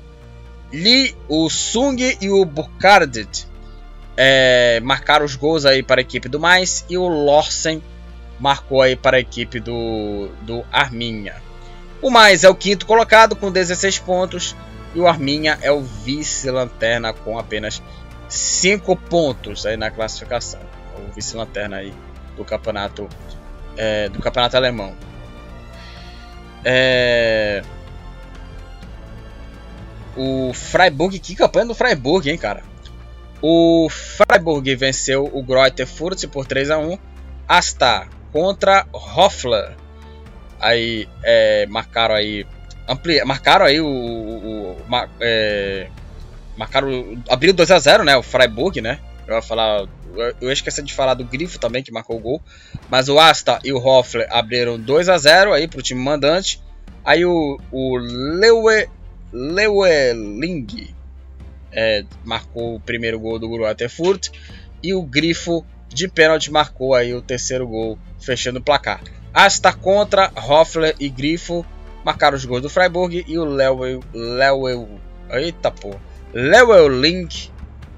Li, o Sung e o Burkhardt é, marcaram os gols aí para a equipe do mais e o Lorsen marcou aí para a equipe do, do Arminha. O mais é o quinto colocado com 16 pontos e o Arminha é o vice-lanterna com apenas 5 pontos aí na classificação. O vice-lanterna aí do campeonato é, do campeonato alemão. É... O Freiburg, que campanha do Freiburg, hein, cara? O Freiburg venceu o Greuther Fürth por 3 a 1. Asta contra Hoffler. Aí é, marcaram aí ampli... marcaram aí o, o, o é, marcaram. abriu 2 a 0 né? O Freiburg, né? Eu ia falar. Eu esqueci de falar do Grifo também, que marcou o gol. Mas o Asta e o Hoffler abriram 2 a 0 aí pro time mandante. Aí o, o Leue, Leueling é, marcou o primeiro gol do Gruaterfurt. E o Grifo de pênalti marcou aí o terceiro gol, fechando o placar. Asta contra Hoffler e Grifo marcaram os gols do Freiburg e o. Leuel eita porra. Lewel Link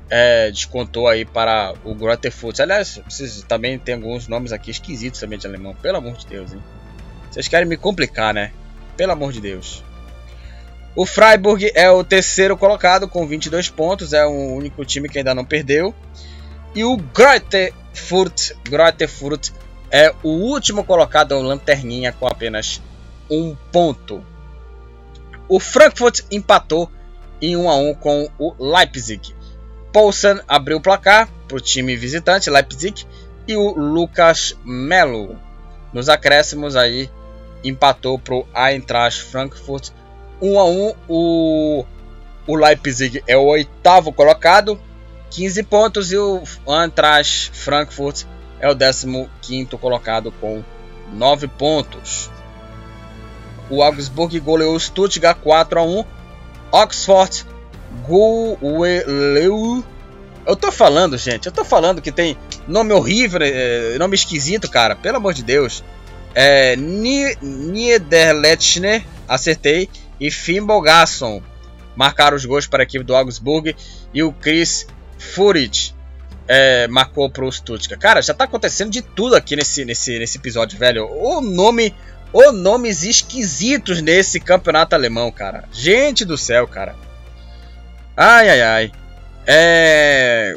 é, descontou aí para o Grotterfurt. Aliás, vocês também tem alguns nomes aqui esquisitos também de alemão. Pelo amor de Deus, hein? Vocês querem me complicar, né? Pelo amor de Deus. O Freiburg é o terceiro colocado com 22 pontos. É o único time que ainda não perdeu. E o Grotterfurt, Grotterfurt é o último colocado, o lanterninha, com apenas um ponto. O Frankfurt empatou em 1 a 1 com o Leipzig. Poulsen abriu o placar para o time visitante Leipzig e o Lucas Melo nos acréscimos aí empatou para o Eintracht Frankfurt 1 a 1 o, o Leipzig é o oitavo colocado 15 pontos e o Eintracht Frankfurt é o 15 colocado com 9 pontos. O Augsburg goleou o Stuttgart 4 a 1 Oxford Gueleu. Eu tô falando, gente, eu tô falando que tem nome horrível, é, nome esquisito, cara, pelo amor de Deus. é, Niederlechner, acertei, e Finn Bogasson marcaram os gols para a equipe do Augsburg e o Chris Furit é, marcou para o Stuttgart. Cara, já tá acontecendo de tudo aqui nesse, nesse, nesse episódio, velho. O nome, o nomes esquisitos nesse campeonato alemão, cara. Gente do céu, cara. Ai, ai, ai. É...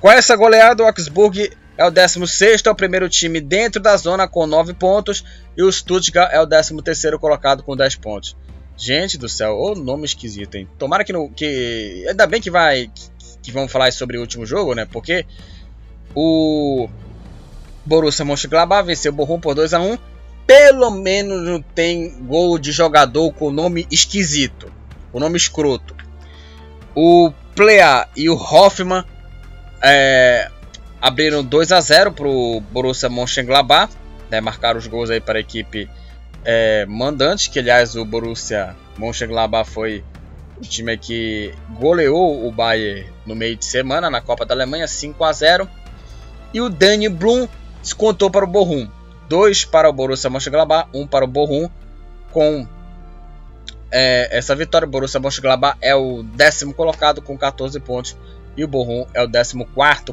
Com essa goleada, o Augsburg é o 16 é o primeiro time dentro da zona com 9 pontos. E o Stuttgart é o 13 colocado com 10 pontos. Gente do céu, o nome esquisito, hein? Tomara que não. Que, ainda bem que vai. Que, vamos falar sobre o último jogo, né? Porque o Borussia Mönchengladbach venceu o Bochum por 2 a 1 Pelo menos não tem gol de jogador com nome esquisito. O nome escroto. O Plea e o Hoffman é, abriram 2 a 0 para o Borussia Mönchengladbach, né, marcaram os gols aí para a equipe é, mandante, que aliás o Borussia Mönchengladbach foi o time que goleou o Bayern no meio de semana na Copa da Alemanha, 5 a 0 e o Danny Blum descontou para o Bochum, 2 para o Borussia Mönchengladbach, 1 um para o Bochum, com é, essa vitória, o Borussia Mönchengladbach é o décimo colocado com 14 pontos e o Bochum é o 14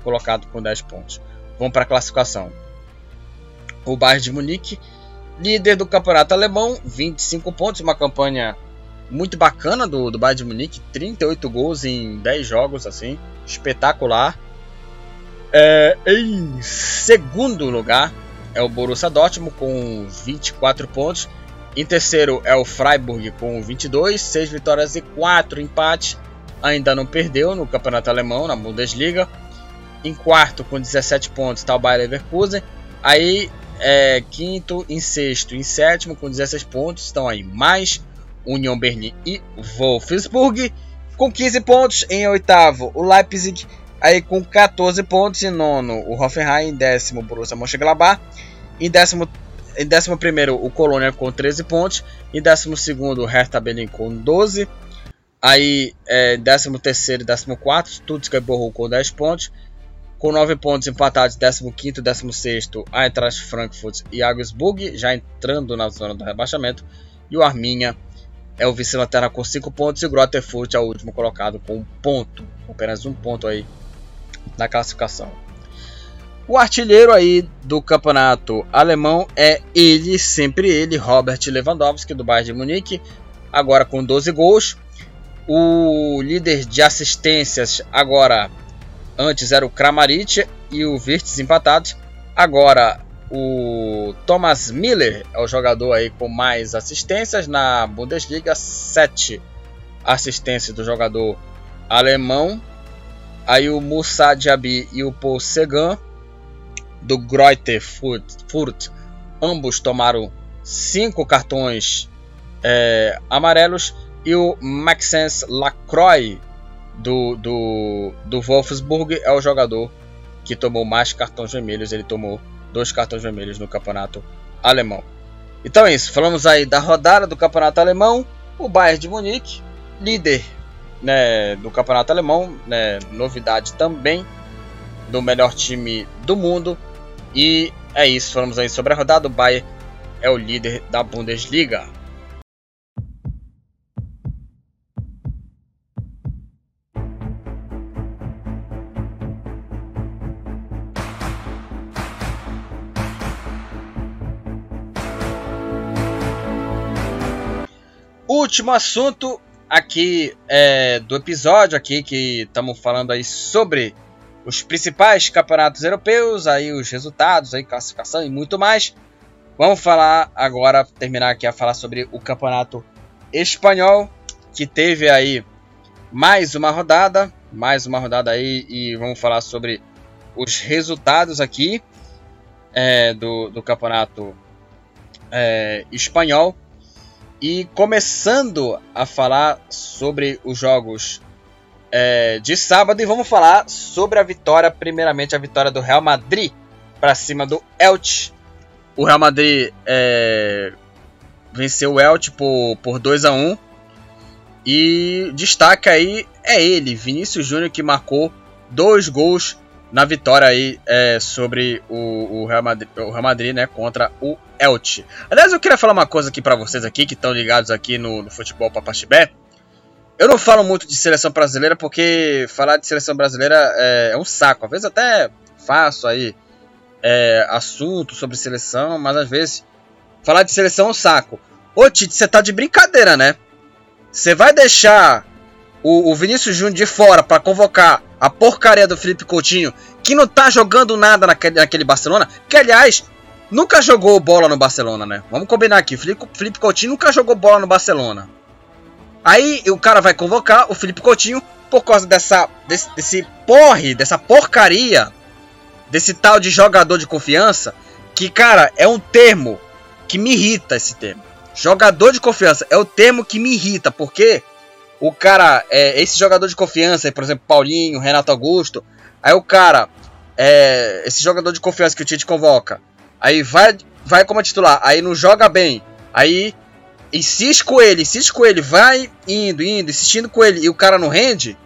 colocado com 10 pontos. Vamos para a classificação. O Bayern de Munique, líder do campeonato alemão, 25 pontos, uma campanha muito bacana do, do Bayern de Munique, 38 gols em 10 jogos, assim, espetacular. É, em segundo lugar é o Borussia Dortmund com 24 pontos. Em terceiro é o Freiburg com 22, 6 vitórias e 4 empates ainda não perdeu no campeonato alemão, na Bundesliga. Em quarto, com 17 pontos, está o Bayer Leverkusen. Aí, é, quinto, em sexto, em sétimo, com 16 pontos, estão aí mais Union Berlin e Wolfsburg. Com 15 pontos, em oitavo, o Leipzig. Aí com 14 pontos, em nono, o Hoffenheim. Em décimo, o Borussia Mönchengladbach. Em décimo, em décimo primeiro, o Colônia com 13 pontos. Em décimo segundo, o Hertha Berlin com 12 Aí, é, 13 e 14, Stuttgart borrou com 10 pontos. Com 9 pontos empatados, 15 e 16, Eintracht Frankfurt e Augsburg, já entrando na zona do rebaixamento. E o Arminha é o vice-lanterna com 5 pontos e o Grotterfurt é o último colocado com 1 um ponto. Apenas um ponto aí na classificação. O artilheiro aí do campeonato alemão é ele, sempre ele, Robert Lewandowski, do Bayern de Munique, agora com 12 gols. O líder de assistências agora antes era o Kramaric e o Virtus empatados. Agora o Thomas Miller é o jogador aí com mais assistências na Bundesliga, 7 assistências do jogador alemão. Aí o Moussa Diaby e o Paul Segan do Greuther Furt, ambos tomaram 5 cartões é, amarelos e o Maxence Lacroix do, do, do Wolfsburg é o jogador que tomou mais cartões vermelhos. Ele tomou dois cartões vermelhos no campeonato alemão. Então é isso. Falamos aí da rodada do campeonato alemão. O Bayern de Munique, líder né, do campeonato alemão. Né, novidade também do melhor time do mundo. E é isso. Falamos aí sobre a rodada. O Bayern é o líder da Bundesliga. Último assunto aqui é, do episódio aqui que estamos falando aí sobre os principais campeonatos europeus, aí os resultados, aí classificação e muito mais. Vamos falar agora, terminar aqui a falar sobre o campeonato espanhol que teve aí mais uma rodada, mais uma rodada aí e vamos falar sobre os resultados aqui é, do, do campeonato é, espanhol. E começando a falar sobre os jogos é, de sábado, e vamos falar sobre a vitória, primeiramente a vitória do Real Madrid para cima do Elche. O Real Madrid é, venceu o Elche por, por 2 a 1 E destaque aí é ele, Vinícius Júnior, que marcou dois gols na vitória aí é, sobre o, o, Real Madrid, o Real Madrid, né, contra o Elche. Aliás, eu queria falar uma coisa aqui para vocês aqui que estão ligados aqui no, no futebol Papaxibé. Eu não falo muito de seleção brasileira porque falar de seleção brasileira é, é um saco. Às vezes até faço aí é, assunto sobre seleção, mas às vezes falar de seleção é um saco. Ô Tite, você tá de brincadeira, né? Você vai deixar o, o Vinícius Júnior de fora para convocar a porcaria do Felipe Coutinho, que não tá jogando nada naquele, naquele Barcelona, que aliás nunca jogou bola no Barcelona, né? Vamos combinar aqui, Felipe, Felipe Coutinho nunca jogou bola no Barcelona. Aí o cara vai convocar o Felipe Coutinho por causa dessa desse, desse porre, dessa porcaria, desse tal de jogador de confiança, que cara, é um termo que me irrita esse termo. Jogador de confiança é o termo que me irrita, porque o cara, é, esse jogador de confiança, por exemplo, Paulinho, Renato Augusto, aí o cara, é, esse jogador de confiança que o Tite convoca, aí vai, vai como titular, aí não joga bem, aí insiste com ele, insiste com ele, vai indo, indo, insistindo com ele, e o cara não rende,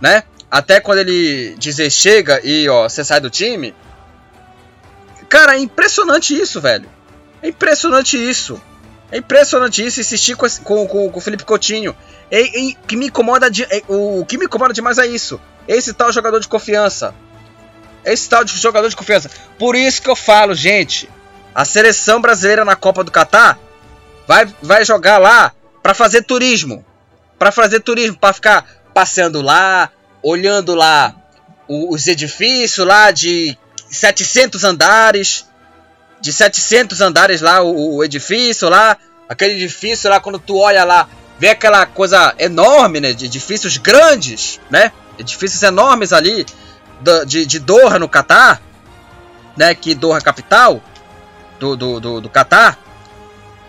né? Até quando ele dizer chega e ó, você sai do time. Cara, é impressionante isso, velho. É impressionante isso. É impressionante isso, insistir com, com, com, com o Felipe Coutinho. E, e, que me incomoda de, e, o que me incomoda demais é isso. Esse tal jogador de confiança. Esse tal de jogador de confiança. Por isso que eu falo, gente. A seleção brasileira na Copa do Catar vai, vai jogar lá para fazer turismo. Para fazer turismo, para ficar passeando lá, olhando lá os edifícios lá de 700 andares. De 700 andares lá o, o edifício lá. Aquele edifício lá, quando tu olha lá, vê aquela coisa enorme, né? De edifícios grandes, né? Edifícios enormes ali de, de Doha no Catar, né? Que Doha capital do, do, do, do Catar.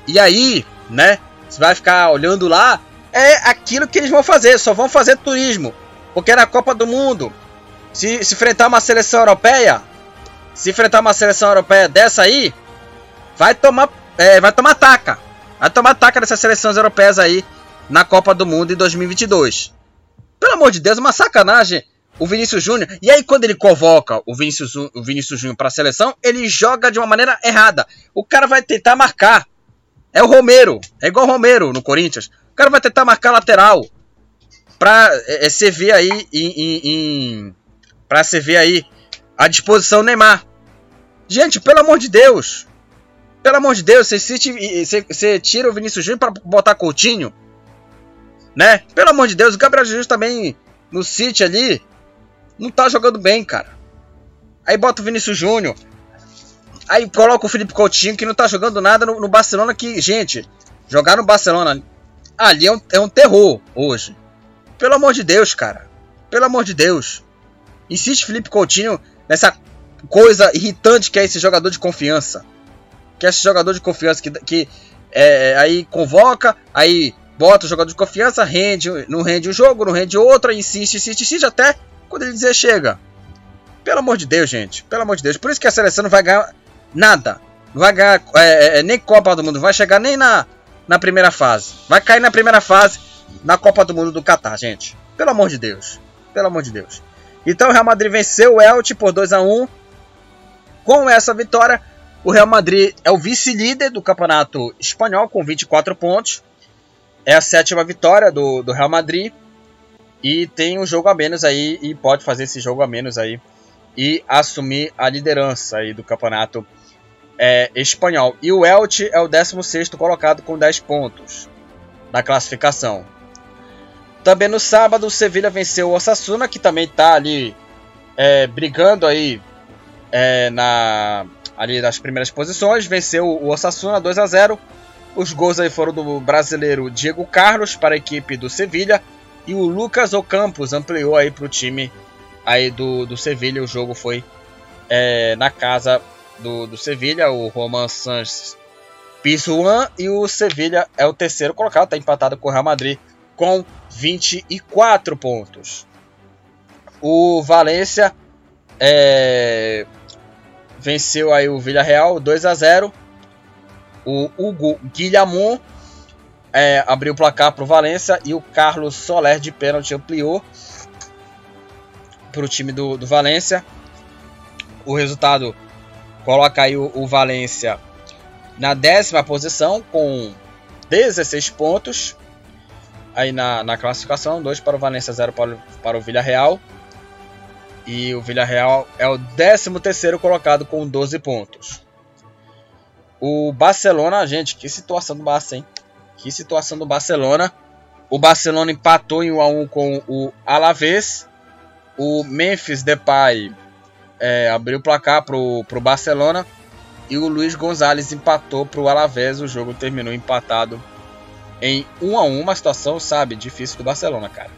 E aí, né? Você vai ficar olhando lá. É aquilo que eles vão fazer, só vão fazer turismo. Porque na Copa do Mundo, se, se enfrentar uma seleção europeia, se enfrentar uma seleção europeia dessa aí, vai tomar, é, vai tomar taca. Vai tomar taca dessas seleções europeias aí na Copa do Mundo em 2022. Pelo amor de Deus, uma sacanagem o Vinícius Júnior. E aí, quando ele convoca o Vinícius, o Vinícius Júnior para a seleção, ele joga de uma maneira errada. O cara vai tentar marcar. É o Romero. É igual o Romero no Corinthians. O cara vai tentar marcar lateral. Pra é, você ver aí em, em, em pra você ver aí a disposição Neymar. Gente, pelo amor de Deus. Pelo amor de Deus, você tira o Vinícius Júnior para botar Coutinho, né? Pelo amor de Deus, o Gabriel Jesus também no City ali não tá jogando bem, cara. Aí bota o Vinícius Júnior. Aí coloca o Felipe Coutinho que não tá jogando nada no, no Barcelona que, gente, jogar no Barcelona ali é um, é um terror hoje. Pelo amor de Deus, cara. Pelo amor de Deus. Insiste Felipe Coutinho nessa coisa irritante que é esse jogador de confiança que é esse jogador de confiança que, que é, é, aí convoca, aí bota o jogador de confiança, rende, não rende um jogo, não rende outro, insiste, insiste, insiste até quando ele dizer chega. Pelo amor de Deus, gente. Pelo amor de Deus. Por isso que a seleção não vai ganhar nada. Não vai ganhar é, é, nem Copa do Mundo. Vai chegar nem na, na primeira fase. Vai cair na primeira fase na Copa do Mundo do Catar, gente. Pelo amor de Deus. Pelo amor de Deus. Então o Real Madrid venceu o Elche por 2 a 1 Com essa vitória, o Real Madrid é o vice-líder do campeonato espanhol com 24 pontos. É a sétima vitória do, do Real Madrid. E tem um jogo a menos aí. E pode fazer esse jogo a menos aí. E assumir a liderança aí do campeonato é, espanhol. E o Elche é o 16 colocado com 10 pontos na classificação. Também no sábado, o Sevilha venceu o Osasuna, que também está ali é, brigando aí é, na, ali nas primeiras posições, venceu o Osasuna 2 a 0. Os gols aí foram do brasileiro Diego Carlos para a equipe do Sevilha e o Lucas Ocampos ampliou aí para o time aí do, do Sevilha. O jogo foi é, na casa do, do Sevilha, o Roman Sanches Pisuan e o Sevilha é o terceiro colocado, está empatado com o Real Madrid com 24 pontos. O Valência é, venceu aí o Villarreal 2 a 0. O Hugo Guilhamon é, abriu o placar para o Valência e o Carlos Soler de pênalti ampliou para o time do, do Valência. O resultado coloca aí o, o Valência na décima posição com 16 pontos. Aí na, na classificação, 2 para o Valência, 0 para, para o Villarreal. E o Villarreal é o 13 terceiro colocado com 12 pontos. O Barcelona, gente, que situação do Barça, hein? Que situação do Barcelona. O Barcelona empatou em 1 a 1 com o Alavés. O Memphis Depay é, abriu o placar pro, pro Barcelona e o Luiz Gonzalez empatou pro Alavés. O jogo terminou empatado em 1 a 1, uma situação, sabe, difícil do Barcelona, cara.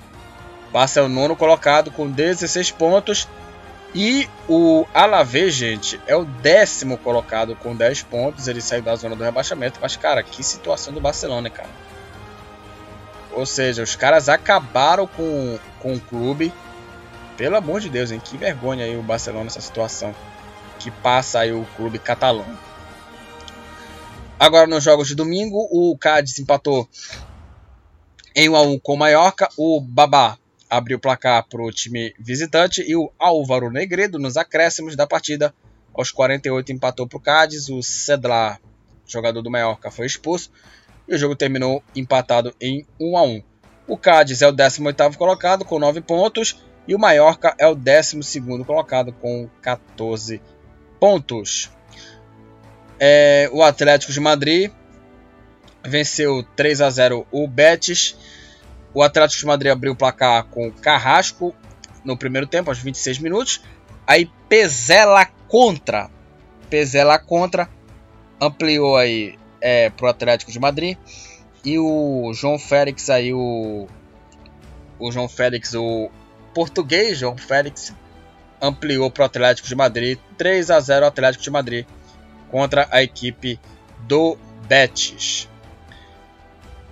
Barça é o nono colocado com 16 pontos e o Alavés, gente, é o décimo colocado com 10 pontos. Ele saiu da zona do rebaixamento, mas cara, que situação do Barcelona, cara. Ou seja, os caras acabaram com, com o clube pelo amor de Deus, hein? Que vergonha aí o Barcelona nessa situação. Que passa aí o clube catalão. Agora nos jogos de domingo, o Cádiz empatou em 1 a 1 com o Mallorca. O Babá abriu o placar para o time visitante e o Álvaro Negredo nos acréscimos da partida aos 48 empatou para o Cádiz. O Cedlar, jogador do Mallorca, foi expulso e o jogo terminou empatado em 1 a 1. O Cádiz é o 18º colocado com 9 pontos e o Mallorca é o 12 colocado com 14 pontos. É, o Atlético de Madrid venceu 3 a 0 o Betis. O Atlético de Madrid abriu o placar com Carrasco no primeiro tempo, aos 26 minutos. Aí Pezela contra. Pezela contra. Ampliou aí é, para o Atlético de Madrid. E o João Félix aí, o, o João Félix, o português João Félix ampliou para o Atlético de Madrid 3 a 0 Atlético de Madrid contra a equipe do Betis.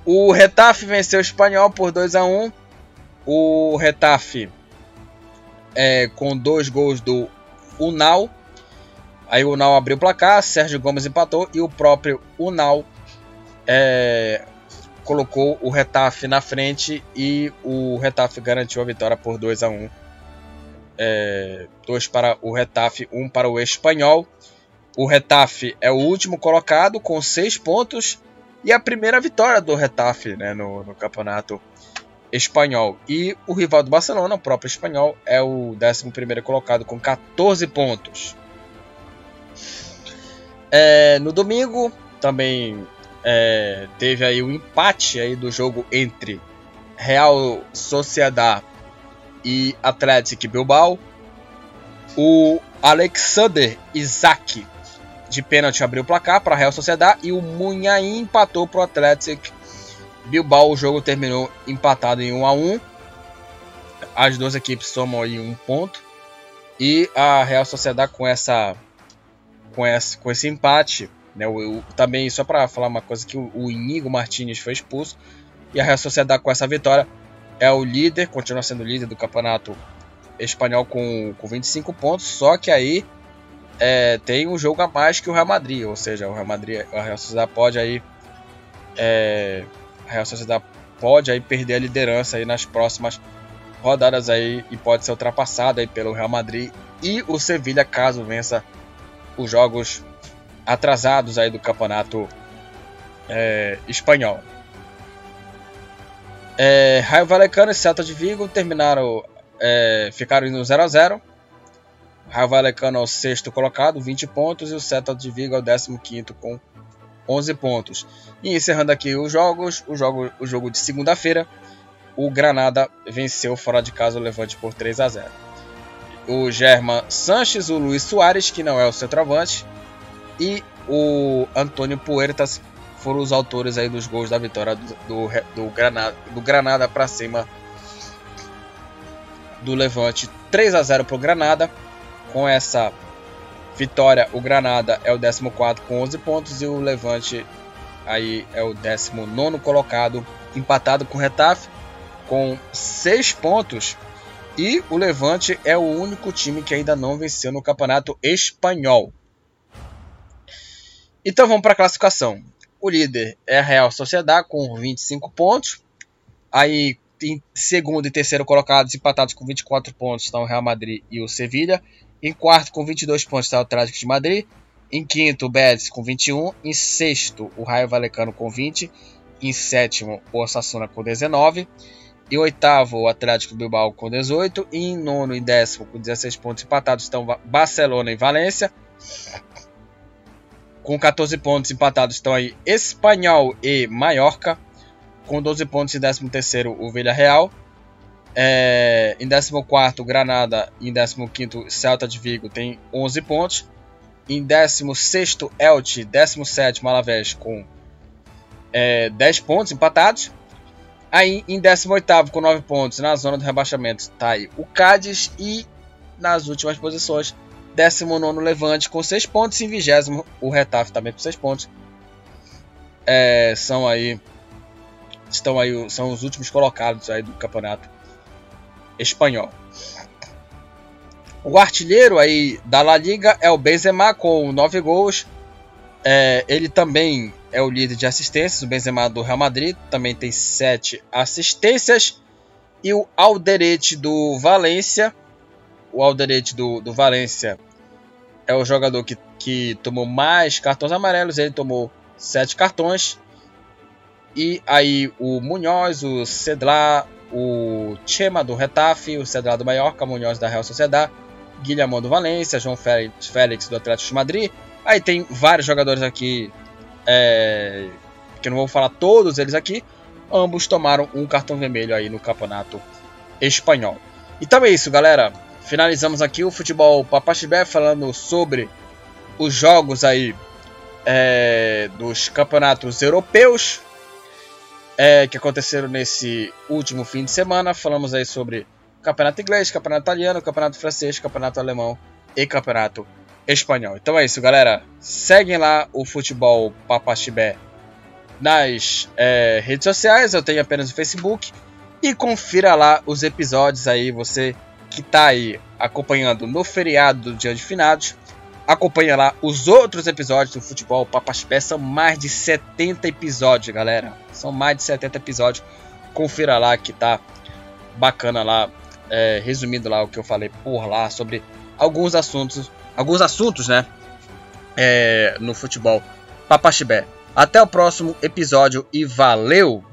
O Retafe venceu o Espanhol por 2 a 1. O Retafe é, com dois gols do Unal. Aí o Unal abriu o placar, Sérgio Gomes empatou e o próprio Unal é, colocou o Retafe na frente e o Retafe garantiu a vitória por 2 a 1 é, dois para o Retafe, um para o Espanhol. O Retafe é o último colocado com seis pontos e a primeira vitória do Retafe né, no, no, campeonato espanhol. E o rival do Barcelona, o próprio espanhol, é o 11 colocado com 14 pontos. É, no domingo, também é, teve aí o um empate aí do jogo entre Real Sociedad e Atlético Bilbao. O Alexander Isaac de pênalti abriu o placar para a Real Sociedad e o Munhaim empatou para o Atlético Bilbao. O jogo terminou empatado em 1 a 1. As duas equipes somam aí um ponto e a Real Sociedad com essa com esse, com esse empate né, também, só para falar uma coisa, que o, o Inigo Martinez foi expulso e a Real Sociedad com essa vitória é o líder, continua sendo líder do campeonato espanhol com, com 25 pontos, só que aí é, tem um jogo a mais que o Real Madrid, ou seja, o Real Madrid, a Real Sociedad pode aí é, a Real Sociedad pode aí perder a liderança aí nas próximas rodadas aí e pode ser ultrapassada aí pelo Real Madrid e o Sevilla caso vença os jogos atrasados aí do campeonato é, espanhol. É, Raio Valecano e Celta de Vigo terminaram, é, ficaram no 0 a 0 Raio Valecano é o sexto colocado, 20 pontos, e o Celta de Vigo é o 15 com 11 pontos. E encerrando aqui os jogos, o jogo, o jogo de segunda-feira, o Granada venceu fora de casa o Levante por 3 a 0 O German Sanches, o Luiz Soares, que não é o centroavante, e o Antônio Puertas foram os autores aí dos gols da vitória do, do, do Granada, do Granada para cima do Levante 3 a 0 para o Granada. Com essa vitória, o Granada é o 14 com 11 pontos e o Levante aí é o 19 colocado, empatado com o Retafe com 6 pontos. E o Levante é o único time que ainda não venceu no Campeonato Espanhol. Então vamos para a classificação. O líder é a Real Sociedade com 25 pontos. Aí em segundo e terceiro colocados empatados com 24 pontos estão o Real Madrid e o Sevilha. Em quarto, com 22 pontos, está o Atlético de Madrid. Em quinto, o Betis com 21. Em sexto, o Raio Valecano com 20. Em sétimo, o Osasuna com 19. Em oitavo, o Atlético Bilbao com 18. E em nono e décimo, com 16 pontos empatados, estão Barcelona e Valência. Com 14 pontos empatados estão aí Espanhol e Mallorca. Com 12 pontos em 13 terceiro, o Villarreal. É, em 14 Granada em 15 Celta de Vigo tem 11 pontos. Em 16 Elche, 17 Alavés com é, 10 pontos empatados. Aí em 18 com 9 pontos na zona do rebaixamento está aí o Cádiz e nas últimas posições 19 Levante com 6 pontos e em 20 o Retaf também com 6 pontos. É, são aí estão aí são os últimos colocados aí do campeonato espanhol. O artilheiro aí da La Liga é o Benzema com 9 gols. É, ele também é o líder de assistências, o Benzema do Real Madrid, também tem 7 assistências. E o Alderete do Valência, o Alderete do, do Valência é o jogador que, que tomou mais cartões amarelos, ele tomou 7 cartões. E aí o Munhoz, o Cedlar, o Chema do Retafe, o Cedlar do Mallorca, Munhoz da Real Sociedade, Guilherme do Valência, João Félix do Atlético de Madrid. Aí tem vários jogadores aqui, é, que não vou falar todos eles aqui. Ambos tomaram um cartão vermelho aí no campeonato espanhol. Então é isso, galera. Finalizamos aqui o futebol Papaxibé falando sobre os jogos aí é, dos campeonatos europeus é, que aconteceram nesse último fim de semana. Falamos aí sobre campeonato inglês, campeonato italiano, campeonato francês, campeonato alemão e campeonato espanhol. Então é isso, galera. Seguem lá o futebol Papaxibé nas é, redes sociais. Eu tenho apenas o Facebook. E confira lá os episódios aí, você que está aí acompanhando no feriado do Dia de Finados. Acompanha lá os outros episódios do Futebol Papaxibé. São mais de 70 episódios, galera. São mais de 70 episódios. Confira lá que tá bacana lá é, resumindo lá o que eu falei por lá sobre alguns assuntos, alguns assuntos, né, é, no futebol Papaxibé. Até o próximo episódio e valeu!